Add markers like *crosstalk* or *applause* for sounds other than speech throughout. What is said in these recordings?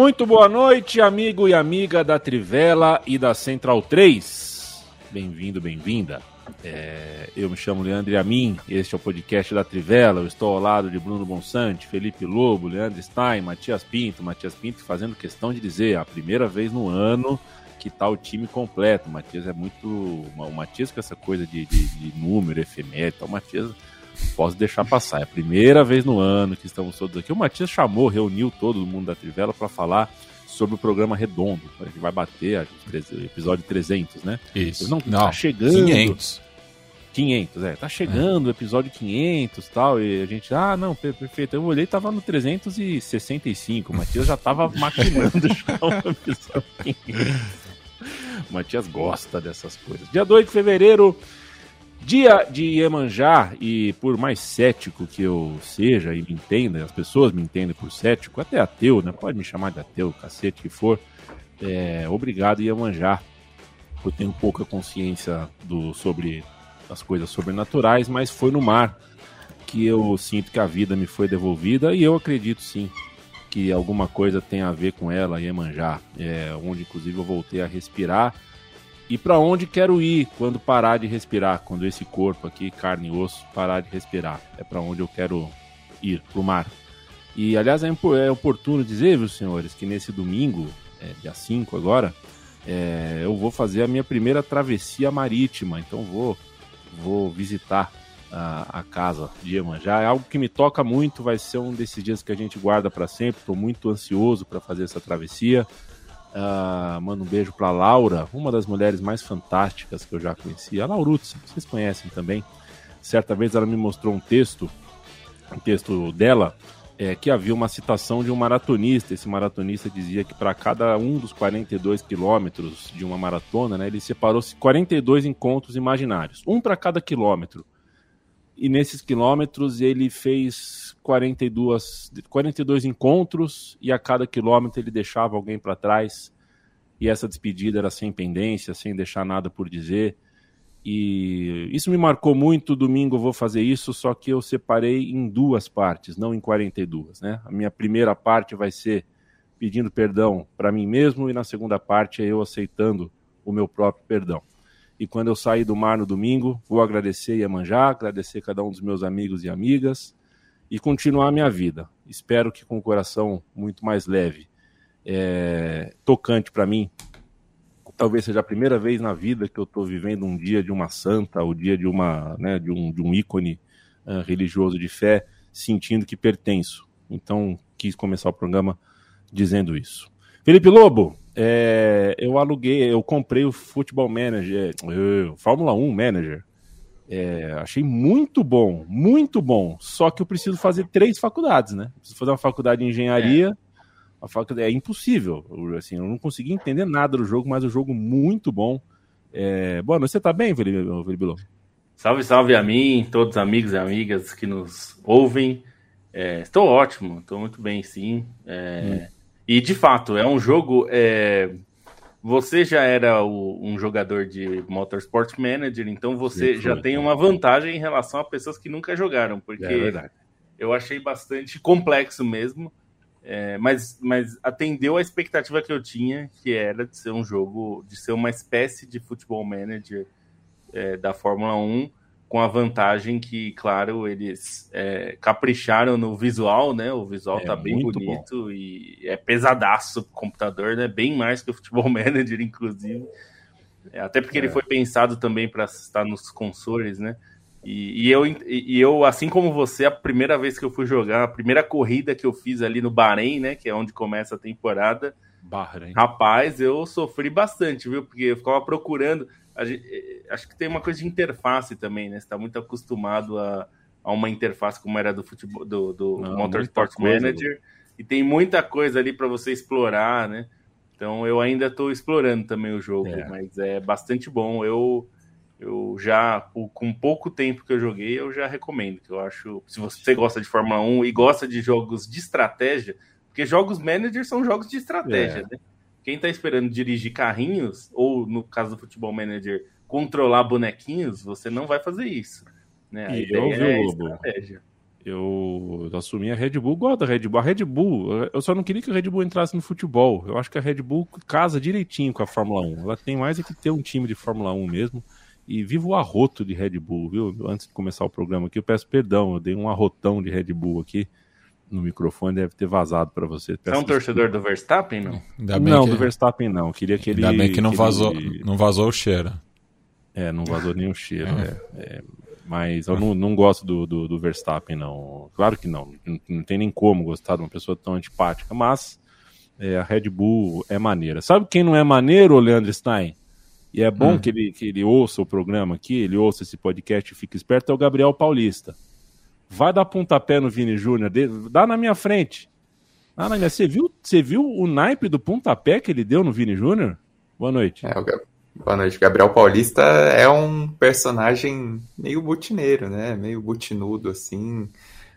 Muito boa noite, amigo e amiga da Trivela e da Central 3. Bem-vindo, bem-vinda. É, eu me chamo Leandro Amin, este é o podcast da Trivela. Eu estou ao lado de Bruno Bonsante, Felipe Lobo, Leandro Stein, Matias Pinto. Matias Pinto fazendo questão de dizer, a primeira vez no ano que está o time completo. O Matias é muito. O Matias com essa coisa de, de, de número, efemérito. O Matias posso deixar passar. É a primeira vez no ano que estamos todos aqui. O Matias chamou, reuniu todo mundo da Trivela para falar sobre o programa Redondo. A gente vai bater o episódio 300, né? Isso. Não, Não tá chegando. 500. 500, é. Tá chegando o episódio 500 e tal. E a gente, ah, não, perfeito. Eu olhei tava no 365. O Matias já tava *laughs* maquinando já o episódio 500. O Matias gosta dessas coisas. Dia 2 de fevereiro Dia de Iemanjá, e por mais cético que eu seja e me entenda, as pessoas me entendem por cético, até ateu, né? Pode me chamar de ateu, cacete que for. É, obrigado, Iemanjá. Eu tenho pouca consciência do, sobre as coisas sobrenaturais, mas foi no mar que eu sinto que a vida me foi devolvida e eu acredito sim que alguma coisa tem a ver com ela, Iemanjá, é, onde inclusive eu voltei a respirar e para onde quero ir quando parar de respirar, quando esse corpo aqui, carne e osso, parar de respirar. É para onde eu quero ir, pro mar. E aliás, é, é oportuno dizer, viu, senhores, que nesse domingo, é, dia 5 agora, é, eu vou fazer a minha primeira travessia marítima. Então vou, vou visitar a, a casa de Iemanjá. É algo que me toca muito, vai ser um desses dias que a gente guarda para sempre. Estou muito ansioso para fazer essa travessia. Uh, mando um beijo para Laura, uma das mulheres mais fantásticas que eu já conheci, a Laurutz, vocês conhecem também. Certa vez ela me mostrou um texto, um texto dela, é, que havia uma citação de um maratonista. Esse maratonista dizia que para cada um dos 42 quilômetros de uma maratona, né, ele separou 42 encontros imaginários, um para cada quilômetro. E nesses quilômetros ele fez 42, 42 encontros e a cada quilômetro ele deixava alguém para trás. E essa despedida era sem pendência, sem deixar nada por dizer. E isso me marcou muito. Domingo eu vou fazer isso, só que eu separei em duas partes, não em 42. Né? A minha primeira parte vai ser pedindo perdão para mim mesmo, e na segunda parte é eu aceitando o meu próprio perdão. E quando eu sair do mar no domingo, vou agradecer Iemanjá, agradecer cada um dos meus amigos e amigas, e continuar a minha vida. Espero que com o coração muito mais leve. É, tocante para mim. Talvez seja a primeira vez na vida que eu estou vivendo um dia de uma santa, o dia de uma, né, de um, de um ícone uh, religioso de fé, sentindo que pertenço. Então quis começar o programa dizendo isso. Felipe Lobo, é, eu aluguei, eu comprei o Futebol Manager, uh, Fórmula 1 Manager é, achei muito bom, muito bom. Só que eu preciso fazer três faculdades, né? Preciso fazer uma faculdade de engenharia. É. A faculdade, é impossível. Eu, assim, eu não consegui entender nada do jogo, mas o jogo muito bom. É, boa noite, você tá bem, Lobo? Salve, salve a mim, todos os amigos e amigas que nos ouvem. É, estou ótimo, estou muito bem, sim. É, hum. E de fato, é um jogo é, você já era o, um jogador de Motorsport Manager, então você Sim, já tem uma vantagem em relação a pessoas que nunca jogaram, porque é eu achei bastante complexo mesmo, é, mas, mas atendeu a expectativa que eu tinha, que era de ser um jogo, de ser uma espécie de futebol manager é, da Fórmula 1, com a vantagem que, claro, eles é, capricharam no visual, né? O visual é, tá bem bonito bom. e é pesadaço o computador, né? Bem mais que o Futebol *laughs* Manager, inclusive. É, até porque ele é. foi pensado também para estar nos consoles, né? E, e, eu, e eu, assim como você, a primeira vez que eu fui jogar, a primeira corrida que eu fiz ali no Bahrein, né? Que é onde começa a temporada, Bahrein. Rapaz, eu sofri bastante, viu? Porque eu ficava procurando. Gente, eh, acho que tem uma coisa de interface também, né? Você está muito acostumado a, a, uma interface como era do futebol do, do Não, Motorsport Manager. Coisa, e tem muita coisa ali para você explorar, né? Então eu ainda estou explorando também o jogo, é. mas é bastante bom. Eu eu já, com pouco tempo que eu joguei, eu já recomendo. Que eu acho, se você gosta de Fórmula 1 e gosta de jogos de estratégia, porque jogos manager são jogos de estratégia, é. né? Quem está esperando dirigir carrinhos, ou no caso do futebol manager, controlar bonequinhos, você não vai fazer isso. Né? A e eu, é estratégia. Eu assumi a Red Bull, gosto da Red Bull. A Red Bull, eu só não queria que a Red Bull entrasse no futebol. Eu acho que a Red Bull casa direitinho com a Fórmula 1. Ela tem mais é que ter um time de Fórmula 1 mesmo. E vivo o arroto de Red Bull, viu? Antes de começar o programa aqui, eu peço perdão, eu dei um arrotão de Red Bull aqui no microfone, deve ter vazado para você. Você é um torcedor do Verstappen, não? não, que... do Verstappen não. Queria que ele. Ainda bem que não, que vazou, ele... não vazou o cheiro. É, não vazou nem o cheiro. É. É, mas eu não, não gosto do, do, do, Verstappen, não. Claro que não. não. Não tem nem como gostar de uma pessoa tão antipática, mas é, a Red Bull é maneira. Sabe quem não é maneiro, Leandro Stein? E é bom hum. que, ele, que ele ouça o programa aqui, ele ouça esse podcast e fique esperto, é o Gabriel Paulista. Vai dar pontapé no Vini Júnior, dá na minha frente. Ah, na minha, você, viu, você viu o naipe do pontapé que ele deu no Vini Júnior? Boa noite. É, Boa noite. Gabriel Paulista é um personagem meio butineiro, né? Meio butinudo, assim.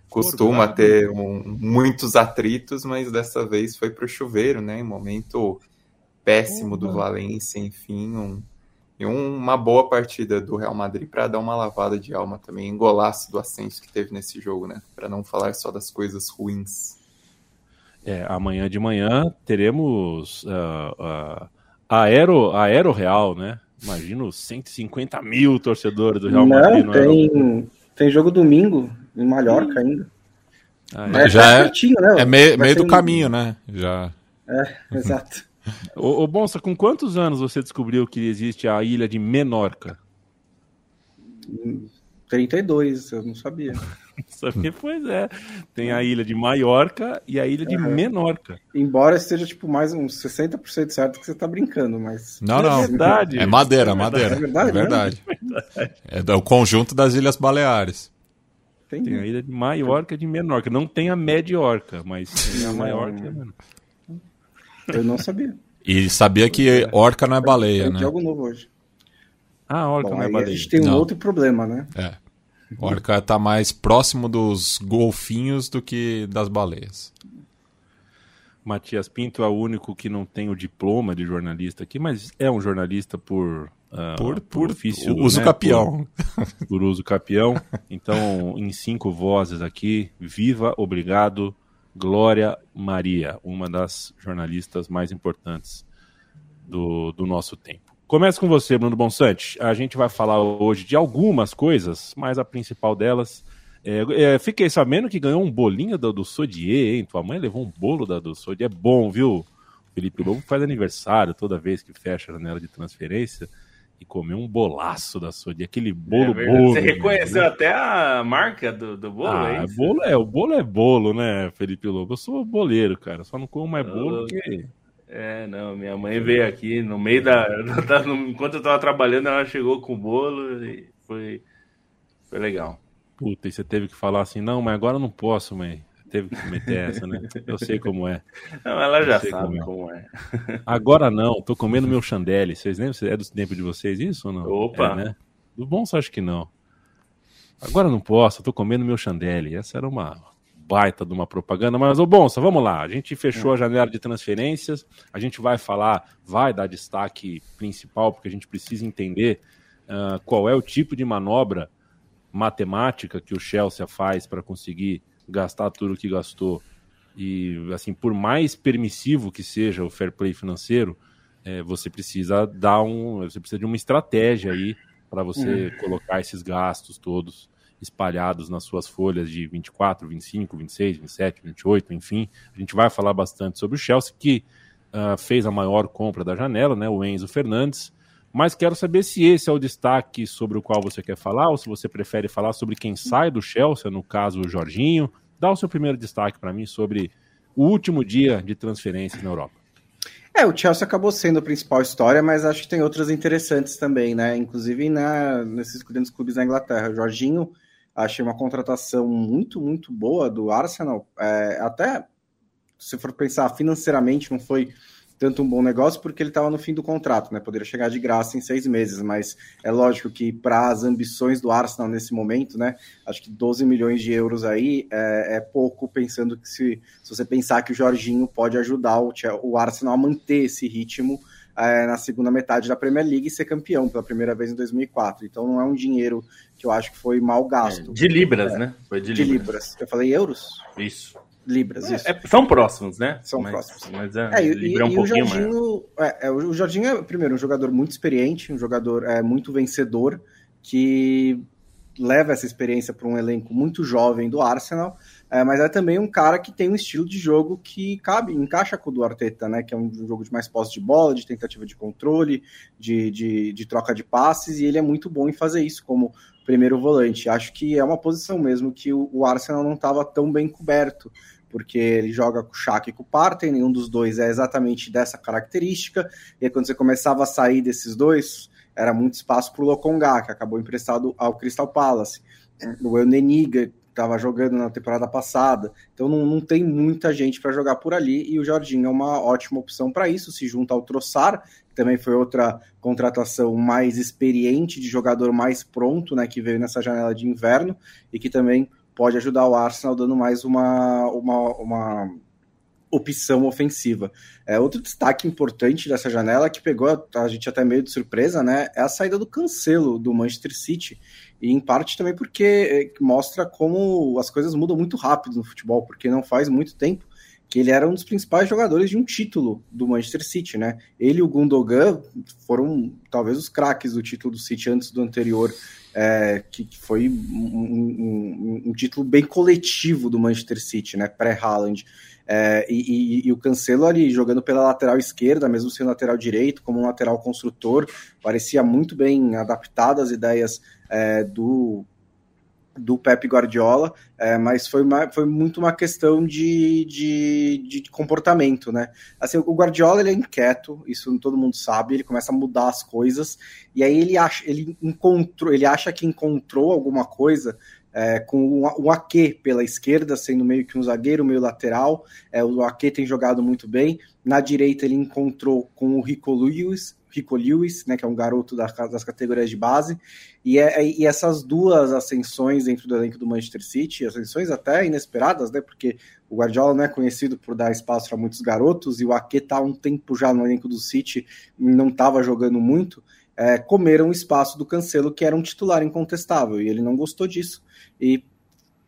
Costuma ter um, muitos atritos, mas dessa vez foi para o chuveiro, né? Em momento péssimo do Valência, enfim, um, e uma boa partida do Real Madrid para dar uma lavada de alma também, em golaço do Ascenso que teve nesse jogo, né? Para não falar só das coisas ruins. É, amanhã de manhã teremos uh, uh, Aero, Aero Real, né? Imagina os 150 mil torcedores do Real Madrid. Não, tem, tem jogo domingo em Mallorca ainda. Ah, é, já é, né? é meio, meio do caminho, né? Já. É, *laughs* exato. Ô, ô Bonsa, com quantos anos você descobriu que existe a ilha de Menorca? 32, eu não sabia. *laughs* sabia? Pois é. Tem a ilha de Maiorca e a ilha de uhum. Menorca. Embora esteja tipo mais uns 60% certo que você tá brincando, mas. Não, não. É verdade. É madeira, é madeira. É verdade. É verdade. *laughs* É, é o conjunto das Ilhas Baleares. Entendi. Tem a ilha de Maiorca e de Menorca. Não tem a Mediorca, mas tem a Maiorca e a Menorca. Eu não sabia. E sabia que orca não é baleia, né? algo novo hoje. Ah, orca Bom, não é baleia. A gente tem um não. outro problema, né? É. Orca tá mais próximo dos golfinhos do que das baleias. Matias Pinto é o único que não tem o diploma de jornalista aqui, mas é um jornalista por Uh, por, por, ofício, uso né? capião. Por, por, uso capião. Então, em cinco vozes aqui, viva, obrigado, Glória Maria, uma das jornalistas mais importantes do, do nosso tempo. Começa com você, Bruno Bonsante. A gente vai falar hoje de algumas coisas, mas a principal delas. É, é, fiquei sabendo que ganhou um bolinho do, do Sodier, hein? Tua mãe levou um bolo da, do Sodier. É bom, viu? Felipe Lobo faz aniversário toda vez que fecha a janela de transferência e comeu um bolaço da Sodi, aquele bolo é bolo. Você reconheceu né? até a marca do, do bolo, ah, é Bolo é, o bolo é bolo, né, Felipe Lobo? Eu sou boleiro, cara, só não como mais bolo que... É, não, minha mãe veio aqui no meio da... *laughs* Enquanto eu tava trabalhando, ela chegou com o bolo e foi, foi legal. Puta, e você teve que falar assim, não, mas agora eu não posso, mãe teve que meter essa, né? Eu sei como é. Não, ela já sabe como é. como é. Agora não, tô comendo meu chandelle. Vocês lembram? É do tempo de vocês isso ou não? Opa! É, né? Do bom, só acho que não. Agora não posso, tô comendo meu chandelle. Essa era uma baita de uma propaganda, mas o bom, vamos lá. A gente fechou a janela de transferências. A gente vai falar, vai dar destaque principal, porque a gente precisa entender uh, qual é o tipo de manobra matemática que o Chelsea faz para conseguir gastar tudo o que gastou e assim por mais permissivo que seja o fair play financeiro é, você precisa dar um você precisa de uma estratégia aí para você uhum. colocar esses gastos todos espalhados nas suas folhas de 24, 25, 26, 27, 28, enfim. A gente vai falar bastante sobre o Chelsea, que uh, fez a maior compra da janela, né, o Enzo Fernandes. Mas quero saber se esse é o destaque sobre o qual você quer falar, ou se você prefere falar sobre quem sai do Chelsea, no caso o Jorginho. Dá o seu primeiro destaque para mim sobre o último dia de transferência na Europa. É, o Chelsea acabou sendo a principal história, mas acho que tem outras interessantes também, né? Inclusive na, nesses grandes clubes da Inglaterra. O Jorginho, achei uma contratação muito, muito boa do Arsenal. É, até se for pensar financeiramente, não foi tanto um bom negócio porque ele estava no fim do contrato, né? Poderia chegar de graça em seis meses, mas é lógico que para as ambições do Arsenal nesse momento, né? Acho que 12 milhões de euros aí é, é pouco, pensando que se, se, você pensar que o Jorginho pode ajudar o, o Arsenal a manter esse ritmo é, na segunda metade da Premier League e ser campeão pela primeira vez em 2004. Então não é um dinheiro que eu acho que foi mal gasto. É, de libras, é, né? Foi de, de libras. libras. Eu falei euros? Isso libras. É, é, são próximos, né? São mas, próximos. Mas é, é e, é um e o Jorginho, é, é, o Jorginho é, primeiro, um jogador muito experiente, um jogador é, muito vencedor, que leva essa experiência para um elenco muito jovem do Arsenal, é, mas é também um cara que tem um estilo de jogo que cabe, encaixa com o do Arteta, né? Que é um jogo de mais posse de bola, de tentativa de controle, de, de, de troca de passes, e ele é muito bom em fazer isso como primeiro volante. Acho que é uma posição mesmo que o, Arsenal não estava tão bem coberto porque ele joga com o Shaq e com o Partey, nenhum dos dois é exatamente dessa característica, e aí quando você começava a sair desses dois, era muito espaço para o Lokonga, que acabou emprestado ao Crystal Palace. O Euneniga estava jogando na temporada passada, então não, não tem muita gente para jogar por ali, e o Jorginho é uma ótima opção para isso, se junta ao Troçar, que também foi outra contratação mais experiente, de jogador mais pronto, né, que veio nessa janela de inverno, e que também pode ajudar o Arsenal dando mais uma, uma, uma opção ofensiva. É, outro destaque importante dessa janela que pegou a gente até meio de surpresa, né, é a saída do Cancelo do Manchester City, e em parte também porque é, mostra como as coisas mudam muito rápido no futebol, porque não faz muito tempo que ele era um dos principais jogadores de um título do Manchester City, né? Ele e o Gundogan foram talvez os craques do título do City antes do anterior é, que, foi um, um, um, título bem coletivo do Manchester City, né, pré-Haaland. É, e, e, e, o Cancelo ali jogando pela lateral esquerda, mesmo sendo lateral direito, como um lateral construtor, parecia muito bem adaptado às ideias é, do, do Pep Guardiola, é, mas foi, uma, foi muito uma questão de, de, de, comportamento, né? Assim, o Guardiola ele é inquieto, isso todo mundo sabe, ele começa a mudar as coisas, e aí ele acha, ele encontrou, ele acha que encontrou alguma coisa é, com o, Ake pela esquerda, sendo meio que um zagueiro, meio lateral. É, o Ake tem jogado muito bem. Na direita ele encontrou com o Rico Lewis, Rico Lewis, né, que é um garoto das, das categorias de base, e, é, e essas duas ascensões dentro do elenco do Manchester City, ascensões até inesperadas, né, porque o Guardiola não é conhecido por dar espaço para muitos garotos, e o Ake está há um tempo já no elenco do City, não estava jogando muito, é, comeram o espaço do Cancelo, que era um titular incontestável, e ele não gostou disso, e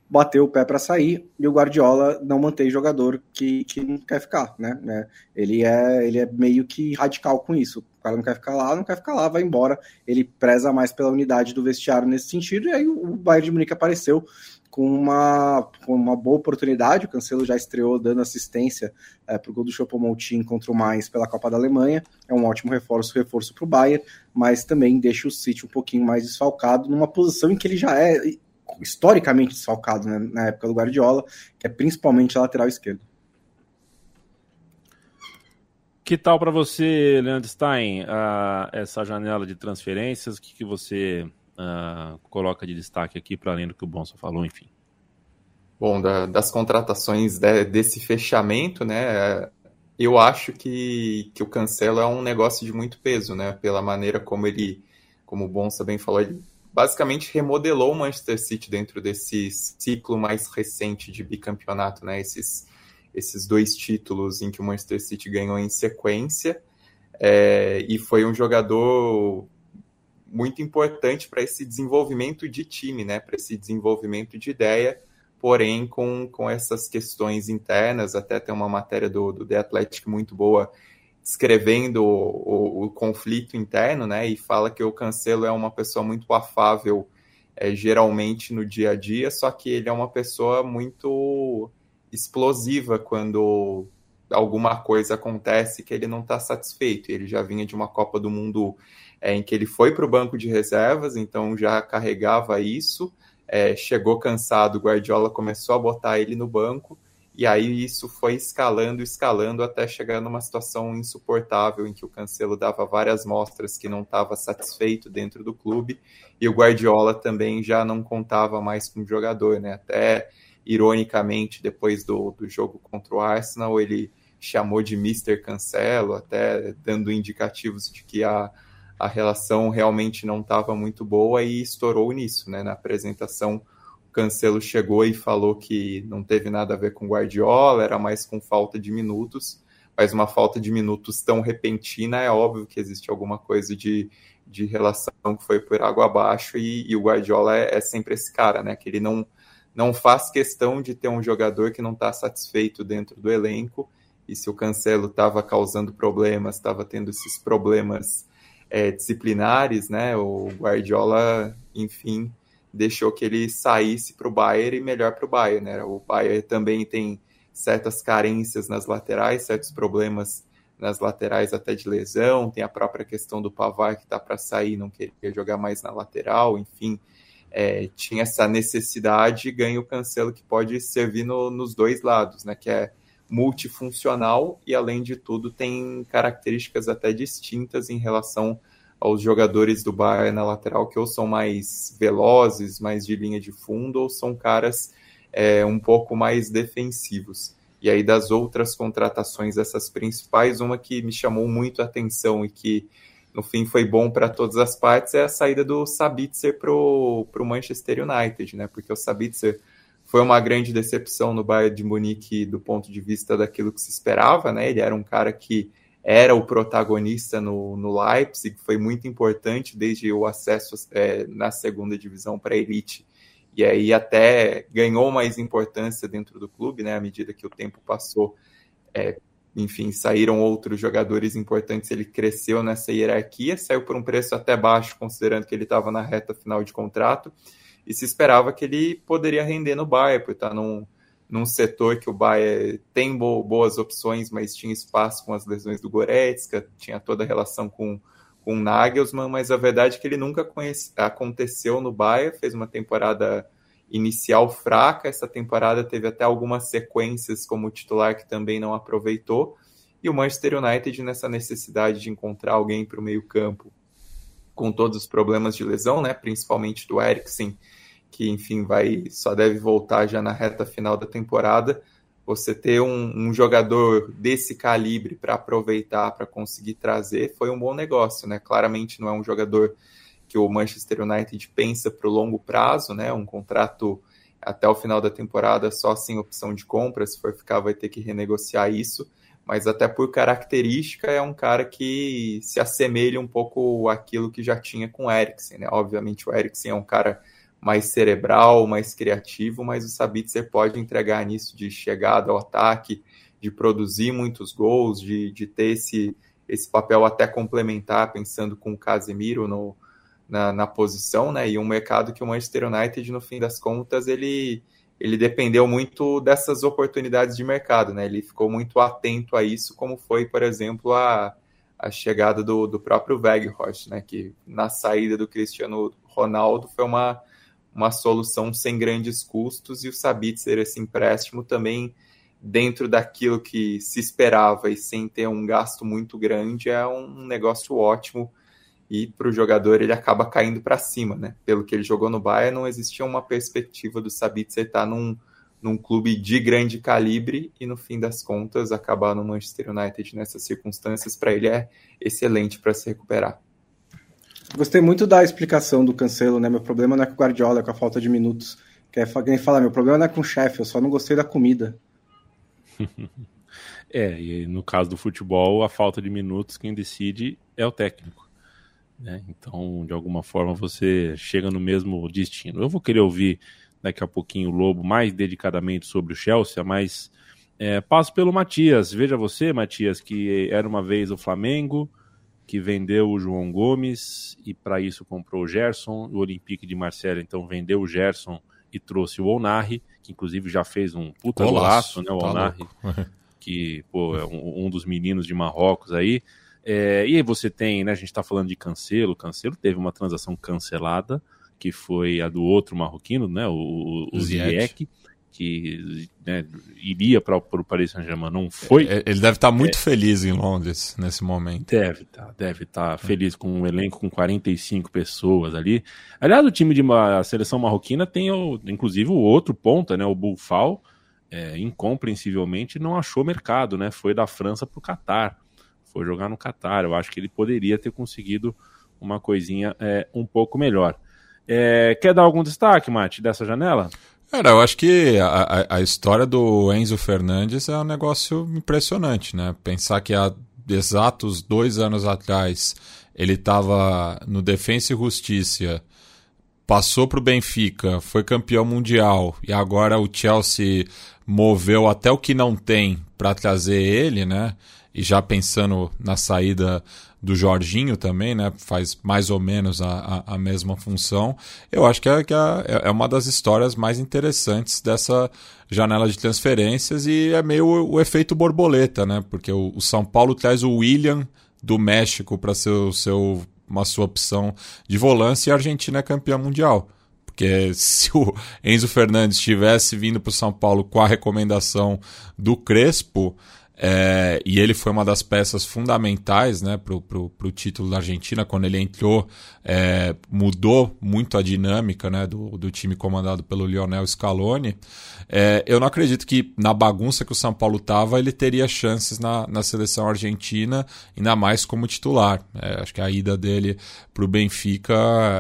bateu o pé para sair e o Guardiola não mantém jogador que, que não quer ficar, né? É, ele é ele é meio que radical com isso. O cara não quer ficar lá, não quer ficar lá, vai embora. Ele preza mais pela unidade do vestiário nesse sentido e aí o Bayern de Munique apareceu com uma, com uma boa oportunidade. O Cancelo já estreou dando assistência é, para o gol do Choupo-Moting contra o Mainz pela Copa da Alemanha. É um ótimo reforço, reforço para o Bayern, mas também deixa o City um pouquinho mais desfalcado numa posição em que ele já é historicamente desfalcado né, na época do Guardiola, que é principalmente a lateral esquerdo. Que tal para você, Leandro Stein, uh, essa janela de transferências? O que, que você uh, coloca de destaque aqui para além do que o Bonsa falou, enfim? Bom, da, das contratações de, desse fechamento, né? Eu acho que, que o Cancelo é um negócio de muito peso, né? Pela maneira como ele, como o Bonsa bem falou, ele basicamente remodelou o Manchester City dentro desse ciclo mais recente de bicampeonato, né? Esses, esses dois títulos em que o Manchester City ganhou em sequência. É, e foi um jogador muito importante para esse desenvolvimento de time, né? Para esse desenvolvimento de ideia, porém com, com essas questões internas, até tem uma matéria do, do The Athletic muito boa escrevendo o, o, o, conflito interno, né? E fala que o Cancelo é uma pessoa muito afável, é, geralmente no dia a dia, só que ele é uma pessoa muito explosiva quando alguma coisa acontece que ele não está satisfeito. Ele já vinha de uma Copa do Mundo é, em que ele foi para o banco de reservas, então já carregava isso. É, chegou cansado, Guardiola começou a botar ele no banco e aí isso foi escalando, escalando até chegar numa situação insuportável em que o Cancelo dava várias mostras que não estava satisfeito dentro do clube e o Guardiola também já não contava mais com o jogador, né? Até ironicamente, depois do, do jogo contra o Arsenal, ele chamou de Mr. Cancelo, até dando indicativos de que a, a relação realmente não estava muito boa e estourou nisso, né? Na apresentação Cancelo chegou e falou que não teve nada a ver com Guardiola, era mais com falta de minutos, mas uma falta de minutos tão repentina é óbvio que existe alguma coisa de, de relação que foi por água abaixo e, e o Guardiola é, é, sempre esse cara, né? Que ele não, não faz questão de ter um jogador que não está satisfeito dentro do elenco e se o Cancelo estava causando problemas, estava tendo esses problemas é, disciplinares, né? O Guardiola, enfim, deixou que ele saísse para o Bayern e melhor para o Bayern. Né? O Bayern também tem certas carências nas laterais, certos problemas nas laterais até de lesão, tem a própria questão do Pavar que está para sair, não queria jogar mais na lateral, enfim, é, tinha essa necessidade ganha o Cancelo que pode servir no, nos dois lados, né, que é multifuncional e além de tudo tem características até distintas em relação aos jogadores do Bayern na lateral que ou são mais velozes, mais de linha de fundo, ou são caras é, um pouco mais defensivos. E aí das outras contratações, essas principais, uma que me chamou muito a atenção e que no fim foi bom para todas as partes é a saída do Sabitzer para o Manchester United, né? Porque o Sabitzer foi uma grande decepção no Bayern de Munique do ponto de vista daquilo que se esperava, né? Ele era um cara que era o protagonista no, no Leipzig, foi muito importante desde o acesso é, na segunda divisão para a elite. E aí até ganhou mais importância dentro do clube, né? À medida que o tempo passou, é, enfim, saíram outros jogadores importantes, ele cresceu nessa hierarquia, saiu por um preço até baixo, considerando que ele estava na reta final de contrato, e se esperava que ele poderia render no Bayern, por estar num, num setor que o Bayern tem bo boas opções, mas tinha espaço com as lesões do Goretzka, tinha toda a relação com, com Nagelsmann, mas a verdade é que ele nunca conhece, aconteceu no Bayern, fez uma temporada inicial fraca, essa temporada teve até algumas sequências como titular que também não aproveitou, e o Manchester United nessa necessidade de encontrar alguém para o meio campo com todos os problemas de lesão, né, principalmente do Eriksen, que enfim vai só deve voltar já na reta final da temporada. Você ter um, um jogador desse calibre para aproveitar, para conseguir trazer, foi um bom negócio, né? Claramente não é um jogador que o Manchester United pensa para o longo prazo, né? Um contrato até o final da temporada só sem opção de compra, se for ficar vai ter que renegociar isso, mas até por característica é um cara que se assemelha um pouco àquilo que já tinha com o Eriksen, né? Obviamente o Eriksen é um cara mais cerebral, mais criativo, mas o Sabitzer pode entregar nisso de chegada ao ataque, de produzir muitos gols, de, de ter esse, esse papel até complementar, pensando com o Casemiro no, na, na, posição, né? E um mercado que o Manchester United, no fim das contas, ele, ele dependeu muito dessas oportunidades de mercado, né? Ele ficou muito atento a isso, como foi, por exemplo, a, a chegada do, do próprio Weghorst, né? Que na saída do Cristiano Ronaldo foi uma uma solução sem grandes custos e o Sabitzer, esse empréstimo, também dentro daquilo que se esperava e sem ter um gasto muito grande, é um negócio ótimo e para o jogador ele acaba caindo para cima, né? Pelo que ele jogou no Bayern, não existia uma perspectiva do Sabitzer estar num, num clube de grande calibre e no fim das contas acabar no Manchester United nessas circunstâncias para ele é excelente para se recuperar. Gostei muito da explicação do Cancelo, né? Meu problema não é com o Guardiola, é com a falta de minutos. Que é alguém fala, meu problema não é com o chefe, eu só não gostei da comida. *laughs* é, e no caso do futebol, a falta de minutos, quem decide é o técnico. Né? Então, de alguma forma, você chega no mesmo destino. Eu vou querer ouvir daqui a pouquinho o Lobo mais dedicadamente sobre o Chelsea, mas é, passo pelo Matias. Veja você, Matias, que era uma vez o Flamengo, que vendeu o João Gomes e para isso comprou o Gerson. O Olympique de Marseille então vendeu o Gerson e trouxe o Onari, que inclusive já fez um puta golaço, né? O tá Onari, *laughs* que pô, é um, um, dos meninos de Marrocos aí. É, e aí você tem, né? A gente está falando de Cancelo. Cancelo teve uma transação cancelada, que foi a do outro marroquino, né? O, o, Ziyech, que né, iria para o Paris Saint-Germain não foi. É, ele deve estar tá muito é, feliz em Londres nesse momento. Deve estar, tá, deve estar tá feliz com um elenco com 45 pessoas ali. Aliás, o time de a seleção marroquina tem, o, inclusive, o outro ponta, né, o Bulfal, é, incompreensivelmente não achou mercado, né? Foi da França para o Catar, foi jogar no Catar. Eu acho que ele poderia ter conseguido uma coisinha é, um pouco melhor. É, quer dar algum destaque, Mate, dessa janela? Cara, eu acho que a, a, história do Enzo Fernandes é um negócio impressionante, né? Pensar que há exatos dois anos atrás ele estava no Defensa e Justiça, passou para o Benfica, foi campeão mundial e agora o Chelsea moveu até o que não tem para trazer ele, né? E já pensando na saída do Jorginho também, né? Faz mais ou menos a, a, a mesma função. Eu acho que, é, que é, é uma das histórias mais interessantes dessa janela de transferências e é meio o, o efeito borboleta, né? Porque o, o, São Paulo traz o William do México para ser o seu, uma sua opção de volância e a Argentina é campeã mundial. Porque *laughs* se o Enzo Fernandes tivesse vindo para o São Paulo com a recomendação do Crespo, é, e ele foi uma das peças fundamentais né, para o título da Argentina. Quando ele entrou, é, mudou muito a dinâmica né, do, do time comandado pelo Lionel Scaloni. É, eu não acredito que na bagunça que o São Paulo estava, ele teria chances na, na seleção argentina, ainda mais como titular. É, acho que a ida dele para o Benfica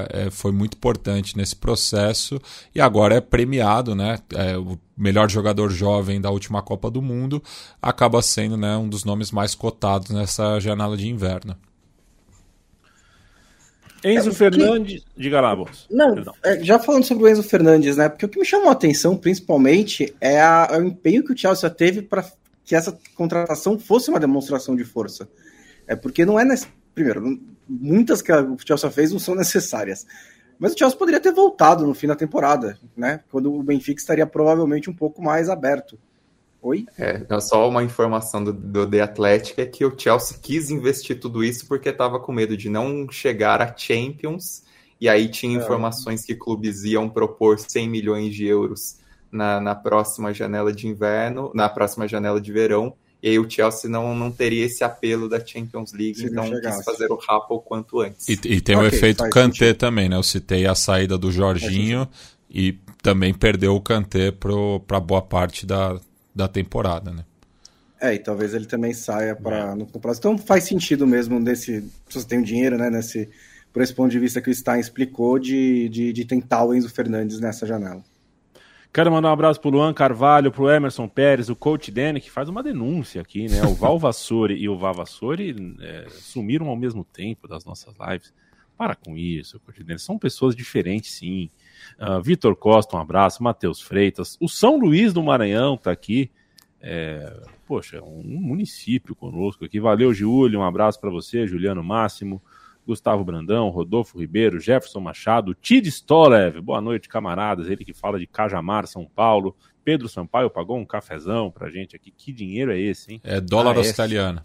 é, foi muito importante nesse processo e agora é premiado, né? É, o melhor jogador jovem da última Copa do Mundo acaba sendo né, um dos nomes mais cotados nessa janela de inverno. Enzo é, Fernandes, que... diga lá, Bolsa. Não, é, já falando sobre o Enzo Fernandes, né? Porque o que me chamou a atenção, principalmente, é, a, é o empenho que o Chelsea teve para que essa contratação fosse uma demonstração de força. É porque não é. Nesse... Primeiro, muitas que o Chelsea fez não são necessárias. Mas o Chelsea poderia ter voltado no fim da temporada, né? Quando o Benfica estaria provavelmente um pouco mais aberto. Oi? É, só uma informação do, do The Athletic é que o Chelsea quis investir tudo isso porque estava com medo de não chegar a Champions, e aí tinha é. informações que clubes iam propor 100 milhões de euros na, na próxima janela de inverno, na próxima janela de verão, e aí o Chelsea não, não teria esse apelo da Champions League, Se então quis fazer o rapa o quanto antes. E, e tem okay, o efeito Kanté também, né? Eu citei a saída do Jorginho e também perdeu o Kanté para boa parte da, da temporada, né? É, e talvez ele também saia para é. no próximo. Então faz sentido mesmo desse. Se você tem o dinheiro, né? Nesse, por esse ponto de vista que o Stein explicou, de, de, de tentar o Enzo Fernandes nessa janela. Quero mandar um abraço pro Luan Carvalho, pro Emerson Pérez, o coach Danny, que faz uma denúncia aqui, né? O Val Vassori e o Vavassori é, sumiram ao mesmo tempo das nossas lives. Para com isso, coach Danny. São pessoas diferentes, sim. Uh, Vitor Costa, um abraço. Matheus Freitas. O São Luís do Maranhão tá aqui. É, poxa, um município conosco aqui. Valeu, Júlio. Um abraço para você, Juliano Máximo. Gustavo Brandão, Rodolfo Ribeiro, Jefferson Machado, Tid Stolev, boa noite, camaradas. Ele que fala de Cajamar, São Paulo. Pedro Sampaio pagou um cafezão pra gente aqui. Que dinheiro é esse, hein? É dólar australiano.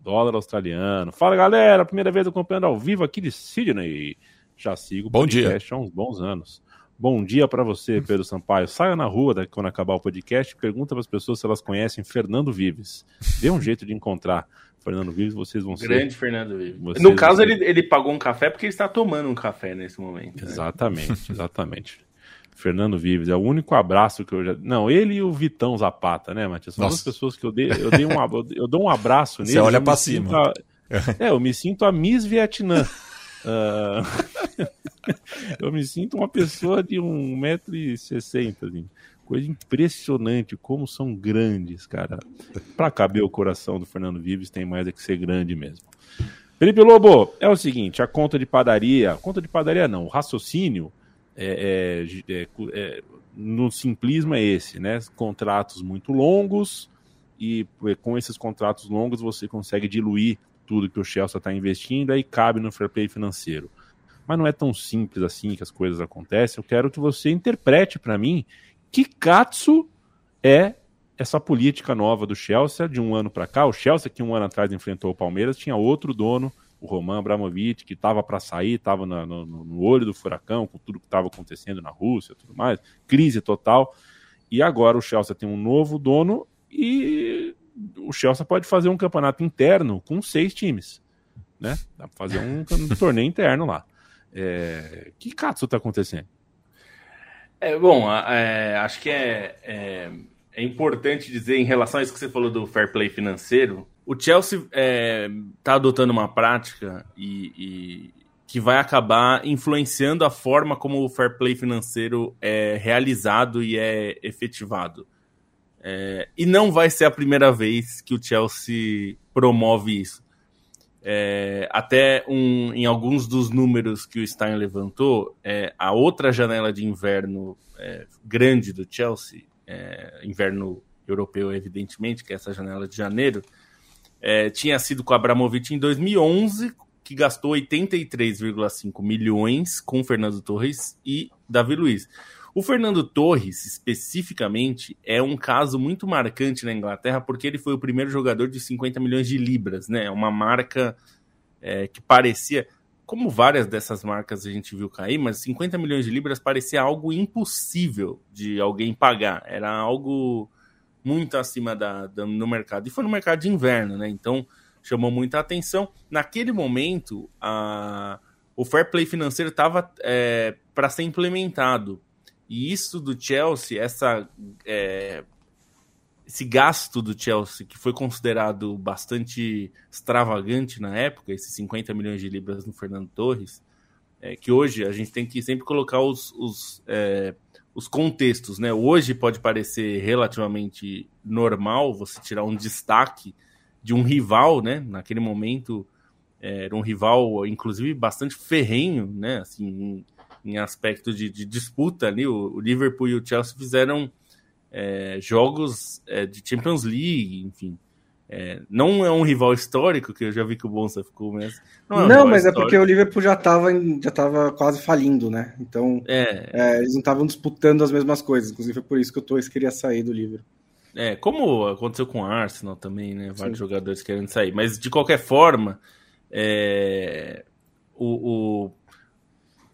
Dólar australiano. Fala, galera. Primeira vez acompanhando ao vivo aqui de Sydney. Já sigo o Bom podcast dia. há uns bons anos. Bom dia para você, *laughs* Pedro Sampaio. Saia na rua daqui quando acabar o podcast e pergunta para as pessoas se elas conhecem Fernando Vives. Dê um jeito de encontrar Fernando Vives, vocês vão ser. Grande Fernando Vives. No caso, ele, ele pagou um café porque ele está tomando um café nesse momento. Né? Exatamente, *laughs* exatamente. Fernando Vives, é o único abraço que eu já. Não, ele e o Vitão Zapata, né, Matias? São Nossa. duas pessoas que eu dei, eu dei um, eu dou um abraço nele. *laughs* Você olha para cima. A... É, eu me sinto a Miss Vietnã. Uh... *laughs* eu me sinto uma pessoa de 1,60m, assim. Coisa impressionante, como são grandes, cara. Para caber o coração do Fernando Vives, tem mais é que ser grande mesmo. Felipe Lobo, é o seguinte, a conta de padaria, conta de padaria não, o raciocínio é, é, é, é, no simplismo é esse, né? Contratos muito longos e com esses contratos longos você consegue diluir tudo que o Chelsea está investindo, aí cabe no fair play financeiro. Mas não é tão simples assim que as coisas acontecem. Eu quero que você interprete para mim que Katsu é essa política nova do Chelsea de um ano para cá. O Chelsea, que um ano atrás enfrentou o Palmeiras, tinha outro dono, o Roman Abramovich, que estava para sair, estava no, no, olho do furacão, com tudo que estava acontecendo na Rússia tudo mais, crise total. E agora o Chelsea tem um novo dono e o Chelsea pode fazer um campeonato interno com seis times. Né? Dá para fazer um, um *laughs* torneio interno lá. É... Que caso está acontecendo? É, bom, é, acho que é, é, é, importante dizer em relação a isso que você falou do fair play financeiro. O Chelsea está é, adotando uma prática e, e, que vai acabar influenciando a forma como o fair play financeiro é realizado e é efetivado. É, e não vai ser a primeira vez que o Chelsea promove isso. É, até um, em alguns dos números que o Stein levantou, é, a outra janela de inverno é, grande do Chelsea, é, inverno europeu, evidentemente, que é essa janela de janeiro, é, tinha sido com Abramovich em 2011, que gastou 83,5 milhões com Fernando Torres e Davi Luiz. O Fernando Torres, especificamente, é um caso muito marcante na Inglaterra, porque ele foi o primeiro jogador de 50 milhões de libras, né? Uma marca é, que parecia, como várias dessas marcas a gente viu cair, mas 50 milhões de libras parecia algo impossível de alguém pagar. Era algo muito acima da, da no mercado. E foi no mercado de inverno, né? Então chamou muita atenção. Naquele momento, a, o fair play financeiro estava é, para ser implementado e isso do Chelsea, essa, é, esse gasto do Chelsea, que foi considerado bastante extravagante na época, esses 50 milhões de libras no Fernando Torres, é, que hoje a gente tem que sempre colocar os, os, é, os contextos. Né? Hoje pode parecer relativamente normal você tirar um destaque de um rival, né? naquele momento é, era um rival, inclusive, bastante ferrenho, né? assim, em aspecto de, de disputa ali. O, o, Liverpool e o Chelsea fizeram é, jogos é, de Champions League, enfim. É, não é um rival histórico, que eu já vi que o Bonsa ficou, mas. Não, é, um não mas histórico. é porque o Liverpool já estava já tava quase falindo, né? Então é. é eles não estavam disputando as mesmas coisas. Inclusive, foi por isso que o Torres queria sair do Liverpool. É, como aconteceu com o Arsenal também, né? Vários Sim. jogadores querendo sair. Mas de qualquer forma, é, o, o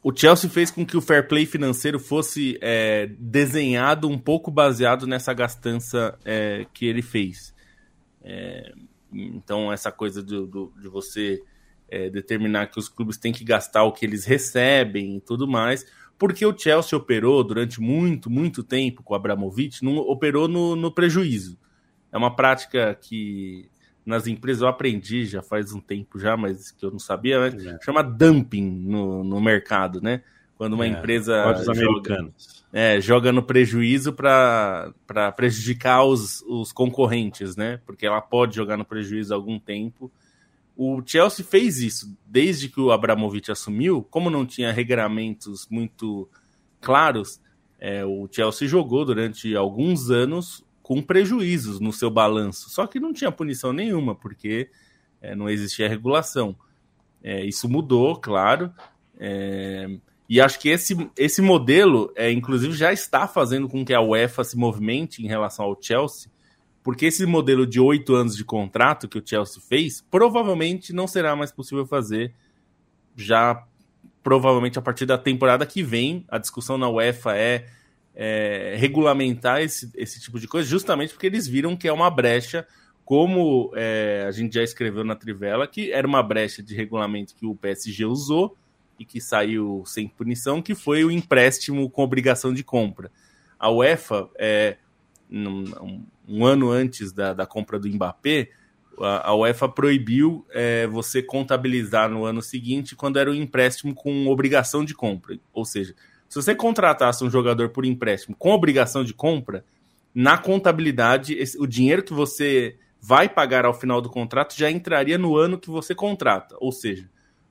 o Chelsea fez com que o fair play financeiro fosse é, desenhado um pouco baseado nessa gastança é, que ele fez. É, então, essa coisa do, do, de você é, determinar que os clubes têm que gastar o que eles recebem e tudo mais, porque o Chelsea operou durante muito, muito tempo com o Abramovich, não, operou no, no prejuízo. É uma prática que nas empresas, eu aprendi já faz um tempo já, mas que eu não sabia, né? Chama dumping no, no mercado, né? Quando uma é, empresa joga, é, joga no prejuízo para prejudicar os, os concorrentes, né? Porque ela pode jogar no prejuízo algum tempo. O Chelsea fez isso desde que o Abramovich assumiu, como não tinha regramentos muito claros, é, o Chelsea jogou durante alguns anos com prejuízos no seu balanço. Só que não tinha punição nenhuma, porque é, não existia regulação. É, isso mudou, claro. É, e acho que esse, esse modelo, é, inclusive, já está fazendo com que a UEFA se movimente em relação ao Chelsea, porque esse modelo de oito anos de contrato que o Chelsea fez, provavelmente não será mais possível fazer já provavelmente a partir da temporada que vem. A discussão na UEFA é é, regulamentar esse, esse tipo de coisa, justamente porque eles viram que é uma brecha, como é, a gente já escreveu na Trivela, que era uma brecha de regulamento que o PSG usou e que saiu sem punição, que foi o empréstimo com obrigação de compra. A UEFA, é, um, um ano antes da, da compra do Mbappé, a, UEFA proibiu é, você contabilizar no ano seguinte quando era um empréstimo com obrigação de compra. Ou seja, se você contratasse um jogador por empréstimo com obrigação de compra, na contabilidade, esse, o dinheiro que você vai pagar ao final do contrato já entraria no ano que você contrata. Ou seja,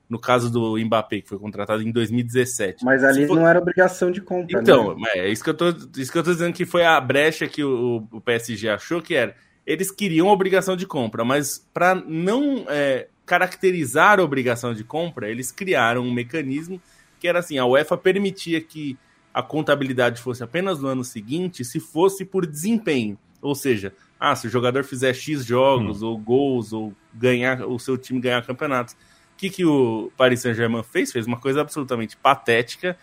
no caso do Mbappé, que foi contratado em 2017. Mas ali for... não era obrigação de compra. Então, né? é isso que, eu tô, isso que eu tô dizendo que foi a brecha que o, o PSG achou que era. Eles queriam obrigação de compra, mas para não é, caracterizar a obrigação de compra, eles criaram um mecanismo que era assim, a UEFA permitia que a contabilidade fosse apenas no ano seguinte se fosse por desempenho. Ou seja, ah, se o jogador fizer X jogos, hum. ou gols, ou ganhar o seu time ganhar campeonatos. O que, que o Paris Saint-Germain fez? Fez uma coisa absolutamente patética,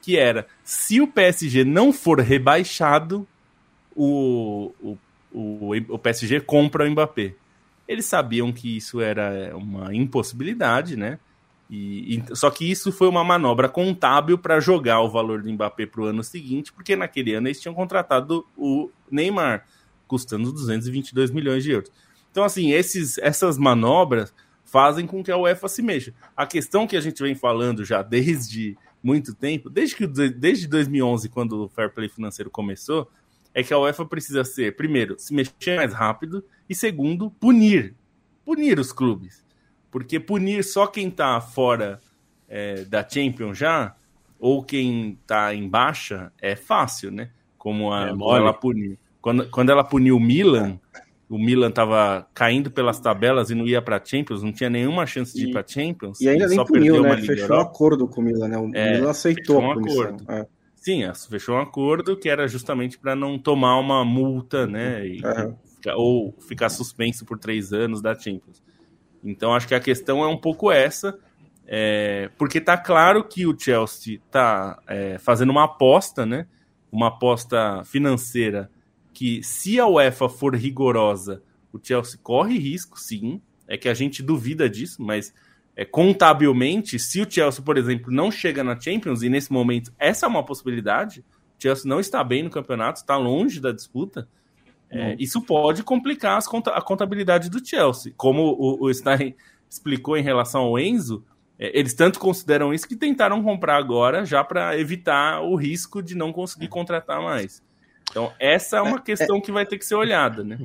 que era, se o PSG não for rebaixado, o, o, o, o PSG compra o Mbappé. Eles sabiam que isso era uma impossibilidade, né? E, e, só que isso foi uma manobra contábil para jogar o valor do Mbappé para o ano seguinte, porque naquele ano eles tinham contratado o Neymar, custando 222 milhões de euros. Então, assim, esses, essas manobras fazem com que a UEFA se mexa. A questão que a gente vem falando já desde muito tempo, desde, que, desde 2011, quando o Fair Play financeiro começou, é que a UEFA precisa ser, primeiro, se mexer mais rápido e, segundo, punir. Punir os clubes. Porque punir só quem está fora é, da Champions já, ou quem está em baixa, é fácil, né? Como a, é ela punir. Quando, quando ela puniu o Milan, o Milan estava caindo pelas tabelas e não ia para Champions, não tinha nenhuma chance de ir para Champions. E ainda nem puniu, né? Fechou um acordo com o Milan, né? O é, Milan aceitou um acordo. É. Sim, fechou um acordo que era justamente para não tomar uma multa, né? E, ou ficar suspenso por três anos da Champions. Então acho que a questão é um pouco essa, é, porque tá claro que o Chelsea tá é, fazendo uma aposta, né? Uma aposta financeira que se a UEFA for rigorosa, o Chelsea corre risco, sim. É que a gente duvida disso, mas é, contabilmente, se o Chelsea, por exemplo, não chega na Champions, e nesse momento essa é uma possibilidade, o Chelsea não está bem no campeonato, está longe da disputa, é, isso pode complicar a contabilidade do Chelsea. Como o, o Stein *laughs* explicou em relação ao Enzo, é, eles tanto consideram isso que tentaram comprar agora já para evitar o risco de não conseguir contratar mais. Então, essa é uma é, questão é, que vai ter que ser olhada, né?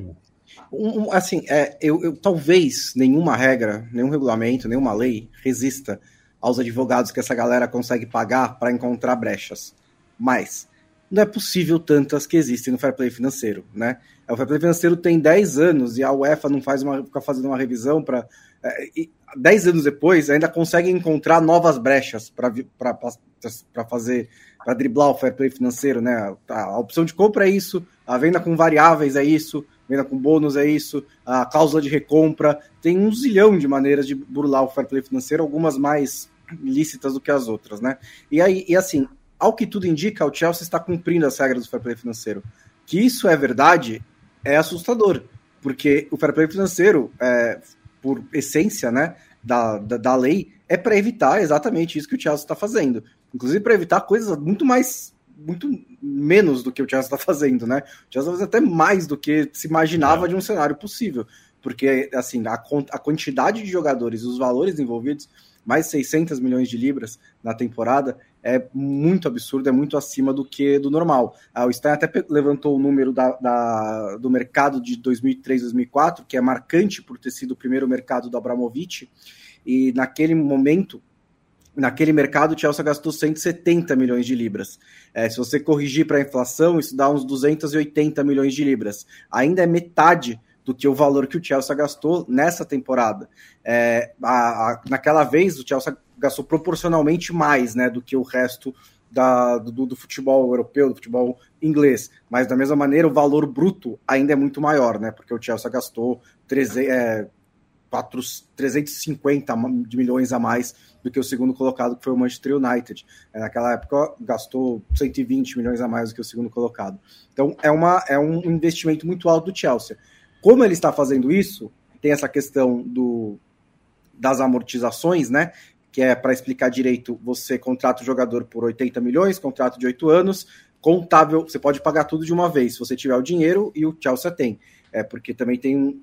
Um, um, assim, é, eu, eu, talvez nenhuma regra, nenhum regulamento, nenhuma lei resista aos advogados que essa galera consegue pagar para encontrar brechas. Mas não é possível tantas que existem no fair play financeiro, né? O fair play financeiro tem 10 anos e a UEFA não faz uma, fica fazendo uma revisão para. É, 10 anos depois ainda consegue encontrar novas brechas para fazer, para driblar o fair play financeiro, né? A, a opção de compra é isso, a venda com variáveis é isso, venda com bônus é isso, a cláusula de recompra, tem um zilhão de maneiras de burlar o fair play financeiro, algumas mais ilícitas do que as outras, né? E aí, e assim, ao que tudo indica, o Chelsea está cumprindo as regras do fair play financeiro. Que isso é verdade é assustador, porque o fair play financeiro, é, por essência né, da, da, da lei, é para evitar exatamente isso que o Chelsea está fazendo. Inclusive para evitar coisas muito mais muito menos do que o Chelsea está fazendo, né? O Chelsea faz até mais do que se imaginava de um cenário possível, porque assim a, a quantidade de jogadores, os valores envolvidos, mais 600 milhões de libras na temporada, é muito absurdo, é muito acima do que do normal. Ah, o Stein até levantou o número da, da, do mercado de 2003, 2004, que é marcante por ter sido o primeiro mercado do Abramovich, e naquele momento, naquele mercado, o Chelsea gastou 170 milhões de libras. É, se você corrigir para a inflação, isso dá uns 280 milhões de libras. Ainda é metade do que o valor que o Chelsea gastou nessa temporada. É, a, a, naquela vez, o Chelsea gastou proporcionalmente mais né, do que o resto da, do, do, futebol europeu, do futebol inglês. Mas da mesma maneira, o valor bruto ainda é muito maior, né? Porque o Chelsea gastou 300, é, 4, 350 milhões a mais do que o segundo colocado, que foi o Manchester United. É, naquela época gastou 120 milhões a mais do que o segundo colocado. Então é, uma, é um investimento muito alto do Chelsea. Como ele está fazendo isso, tem essa questão do, das amortizações, né? Que é para explicar direito, você contrata o jogador por 80 milhões, contrato de 8 anos, contável, você pode pagar tudo de uma vez, se você tiver o dinheiro e o Chelsea tem. É porque também tem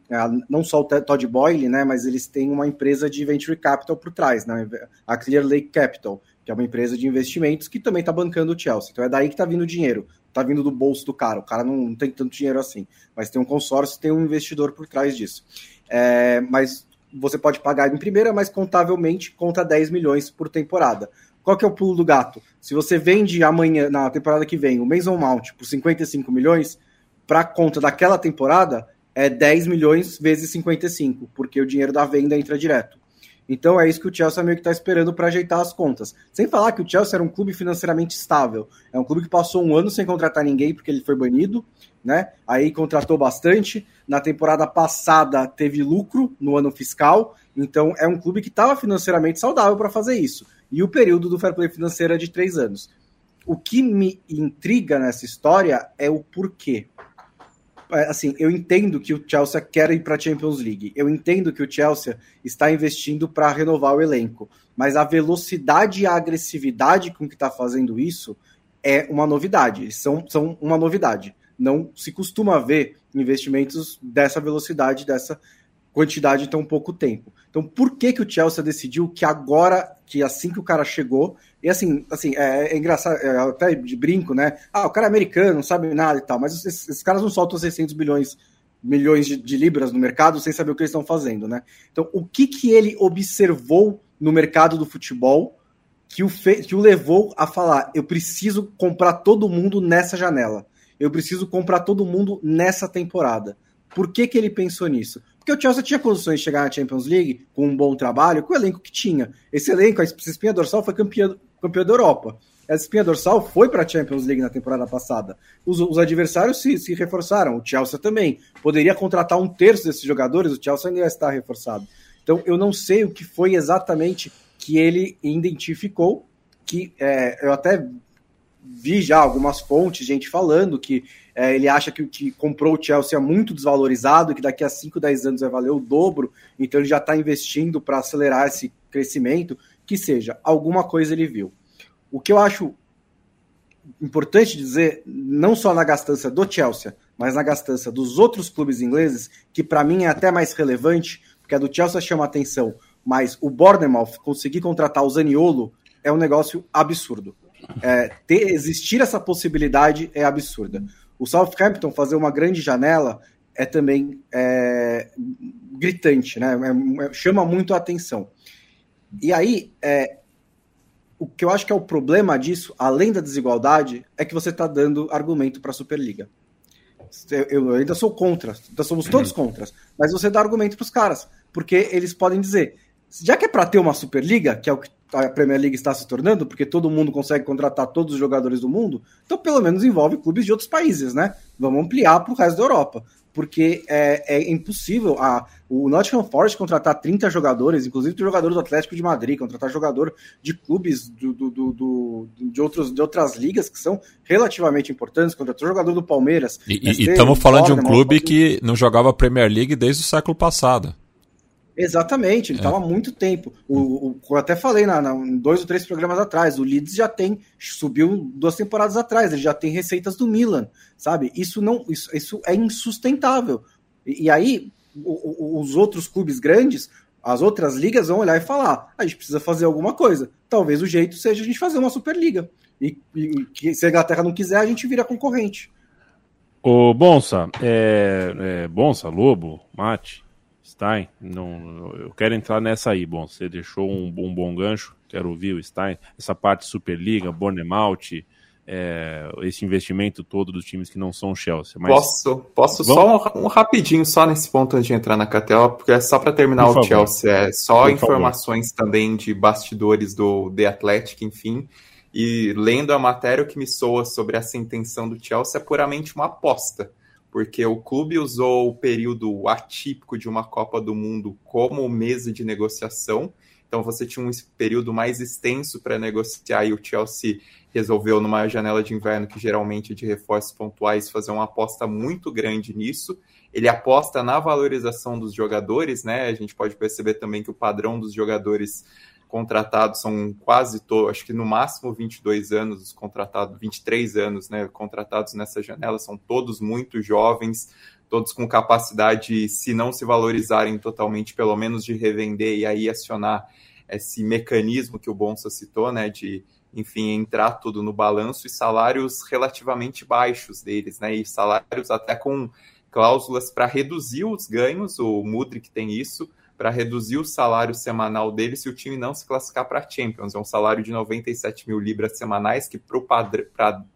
não só o Todd Boyle, né, mas eles têm uma empresa de venture capital por trás, né, a Clear Lake Capital, que é uma empresa de investimentos que também está bancando o Chelsea. Então é daí que está vindo o dinheiro tá vindo do bolso do cara. O cara não, não tem tanto dinheiro assim, mas tem um consórcio, tem um investidor por trás disso. É, mas você pode pagar em primeira, mas contavelmente conta 10 milhões por temporada. Qual que é o pulo do gato? Se você vende amanhã, na temporada que vem, o Mason Mount por 55 milhões, para conta daquela temporada, é 10 milhões vezes 55, porque o dinheiro da venda entra direto. Então é isso que o Chelsea meio que está esperando para ajeitar as contas. Sem falar que o Chelsea era um clube financeiramente estável. É um clube que passou um ano sem contratar ninguém porque ele foi banido, né? Aí contratou bastante. Na temporada passada teve lucro no ano fiscal. Então é um clube que estava financeiramente saudável para fazer isso. E o período do fair play financeiro é de três anos. O que me intriga nessa história é o porquê. É, assim, eu entendo que o Chelsea quer ir para a Champions League. Eu entendo que o Chelsea está investindo para renovar o elenco. Mas a velocidade e a agressividade com que está fazendo isso é uma novidade. São, são uma novidade. Não se costuma ver investimentos dessa velocidade, dessa quantidade em tão pouco tempo. Então, por que, que o Chelsea decidiu que agora, que assim que o cara chegou, e assim, assim é, é engraçado, é, até de brinco, né? Ah, o cara é americano, não sabe nada e tal, mas esses, esses caras não soltam 600 bilhões milhões de, de, libras no mercado sem saber o que eles estão fazendo, né? Então, o que, que ele observou no mercado do futebol que o, fe, que o levou a falar: eu preciso comprar todo mundo nessa janela, eu preciso comprar todo mundo nessa temporada. Por que, que ele pensou nisso? Porque o Chelsea tinha condições de chegar na Champions League com um bom trabalho, com o elenco que tinha. Esse elenco, a espinha dorsal, foi campeã, campeã da Europa. Essa espinha dorsal foi para a Champions League na temporada passada. Os, os adversários se, se, reforçaram, o Chelsea também. Poderia contratar um terço desses jogadores, o Chelsea ainda está reforçado. Então eu não sei o que foi exatamente que ele identificou, que é, eu até vi já algumas fontes, gente falando que é, ele acha que o que comprou o Chelsea é muito desvalorizado, que daqui a 5, 10 anos vai valer o dobro, então ele já está investindo para acelerar esse crescimento, que seja, alguma coisa ele viu. O que eu acho importante dizer, não só na gastança do Chelsea, mas na gastança dos outros clubes ingleses, que para mim é até mais relevante, porque a do Chelsea chama atenção, mas o Bournemouth conseguir contratar o Zaniolo é um negócio absurdo. É, ter, existir essa possibilidade é absurda. O Southampton fazer uma grande janela é também é, gritante, né? É, é, chama muito a atenção. E aí, é, o que eu acho que é o problema disso, além da desigualdade, é que você está dando argumento para a Superliga. Eu, ainda sou contra, ainda somos todos uhum. contra, mas você dá argumento para os caras, porque eles podem dizer, já que é para ter uma Superliga, que é o que a Premier League está se tornando, porque todo mundo consegue contratar todos os jogadores do mundo, então pelo menos envolve clubes de outros países, né? Vamos ampliar para o resto da Europa. Porque é, é impossível a, o Nottingham Forest contratar 30 jogadores, inclusive jogadores do Atlético de Madrid, contratar jogador de clubes do, do, do, de, outros, de outras ligas que são relativamente importantes, contratou jogador do Palmeiras. E estamos falando de um clube que não jogava Premier League desde o século passado. Exatamente, ele estava é. há muito tempo. O, o, eu até falei na, na, dois ou três programas atrás, o Leeds já tem, subiu duas temporadas atrás, ele já tem receitas do Milan, sabe? Isso não, isso, isso é insustentável. E, e aí, o, os outros clubes grandes, as outras ligas vão olhar e falar: a gente precisa fazer alguma coisa. Talvez o jeito seja a gente fazer uma Superliga. E, e, e se a Inglaterra não quiser, a gente vira concorrente. Ô, Bonsa, é, é, Bonsa, Lobo, Mate, Stein, não, eu quero entrar nessa aí. Bom, você deixou um, um bom gancho, quero ouvir o Stein. Essa parte Superliga, Bournemouth, é, esse investimento todo dos times que não são Chelsea. Mas... Posso, posso Vamos... só um, um, rapidinho, só nesse ponto antes de entrar na KTO, porque é só para terminar Por o favor. Chelsea, é só Por informações favor. também de bastidores do The Athletic, enfim. E lendo a matéria, o que me soa sobre essa intenção do Chelsea é puramente uma aposta porque o clube usou o período atípico de uma Copa do Mundo como mesa de negociação. Então você tinha um período mais extenso para negociar e o Chelsea resolveu numa janela de inverno que geralmente é de reforços pontuais fazer uma aposta muito grande nisso. Ele aposta na valorização dos jogadores, né? A gente pode perceber também que o padrão dos jogadores contratados são quase todos, acho que no máximo 22 anos os contratados, 23 anos, né, contratados nessa janela, são todos muito jovens, todos com capacidade, se não se valorizarem totalmente, pelo menos de revender e aí acionar esse mecanismo que o Bonsa citou, né, de enfim, entrar tudo no balanço e salários relativamente baixos deles, né, e salários até com cláusulas para reduzir os ganhos, o Mudrik tem isso, para reduzir o salário semanal dele se o time não se classificar para Champions. É um salário de 97 mil libras semanais, que para o padr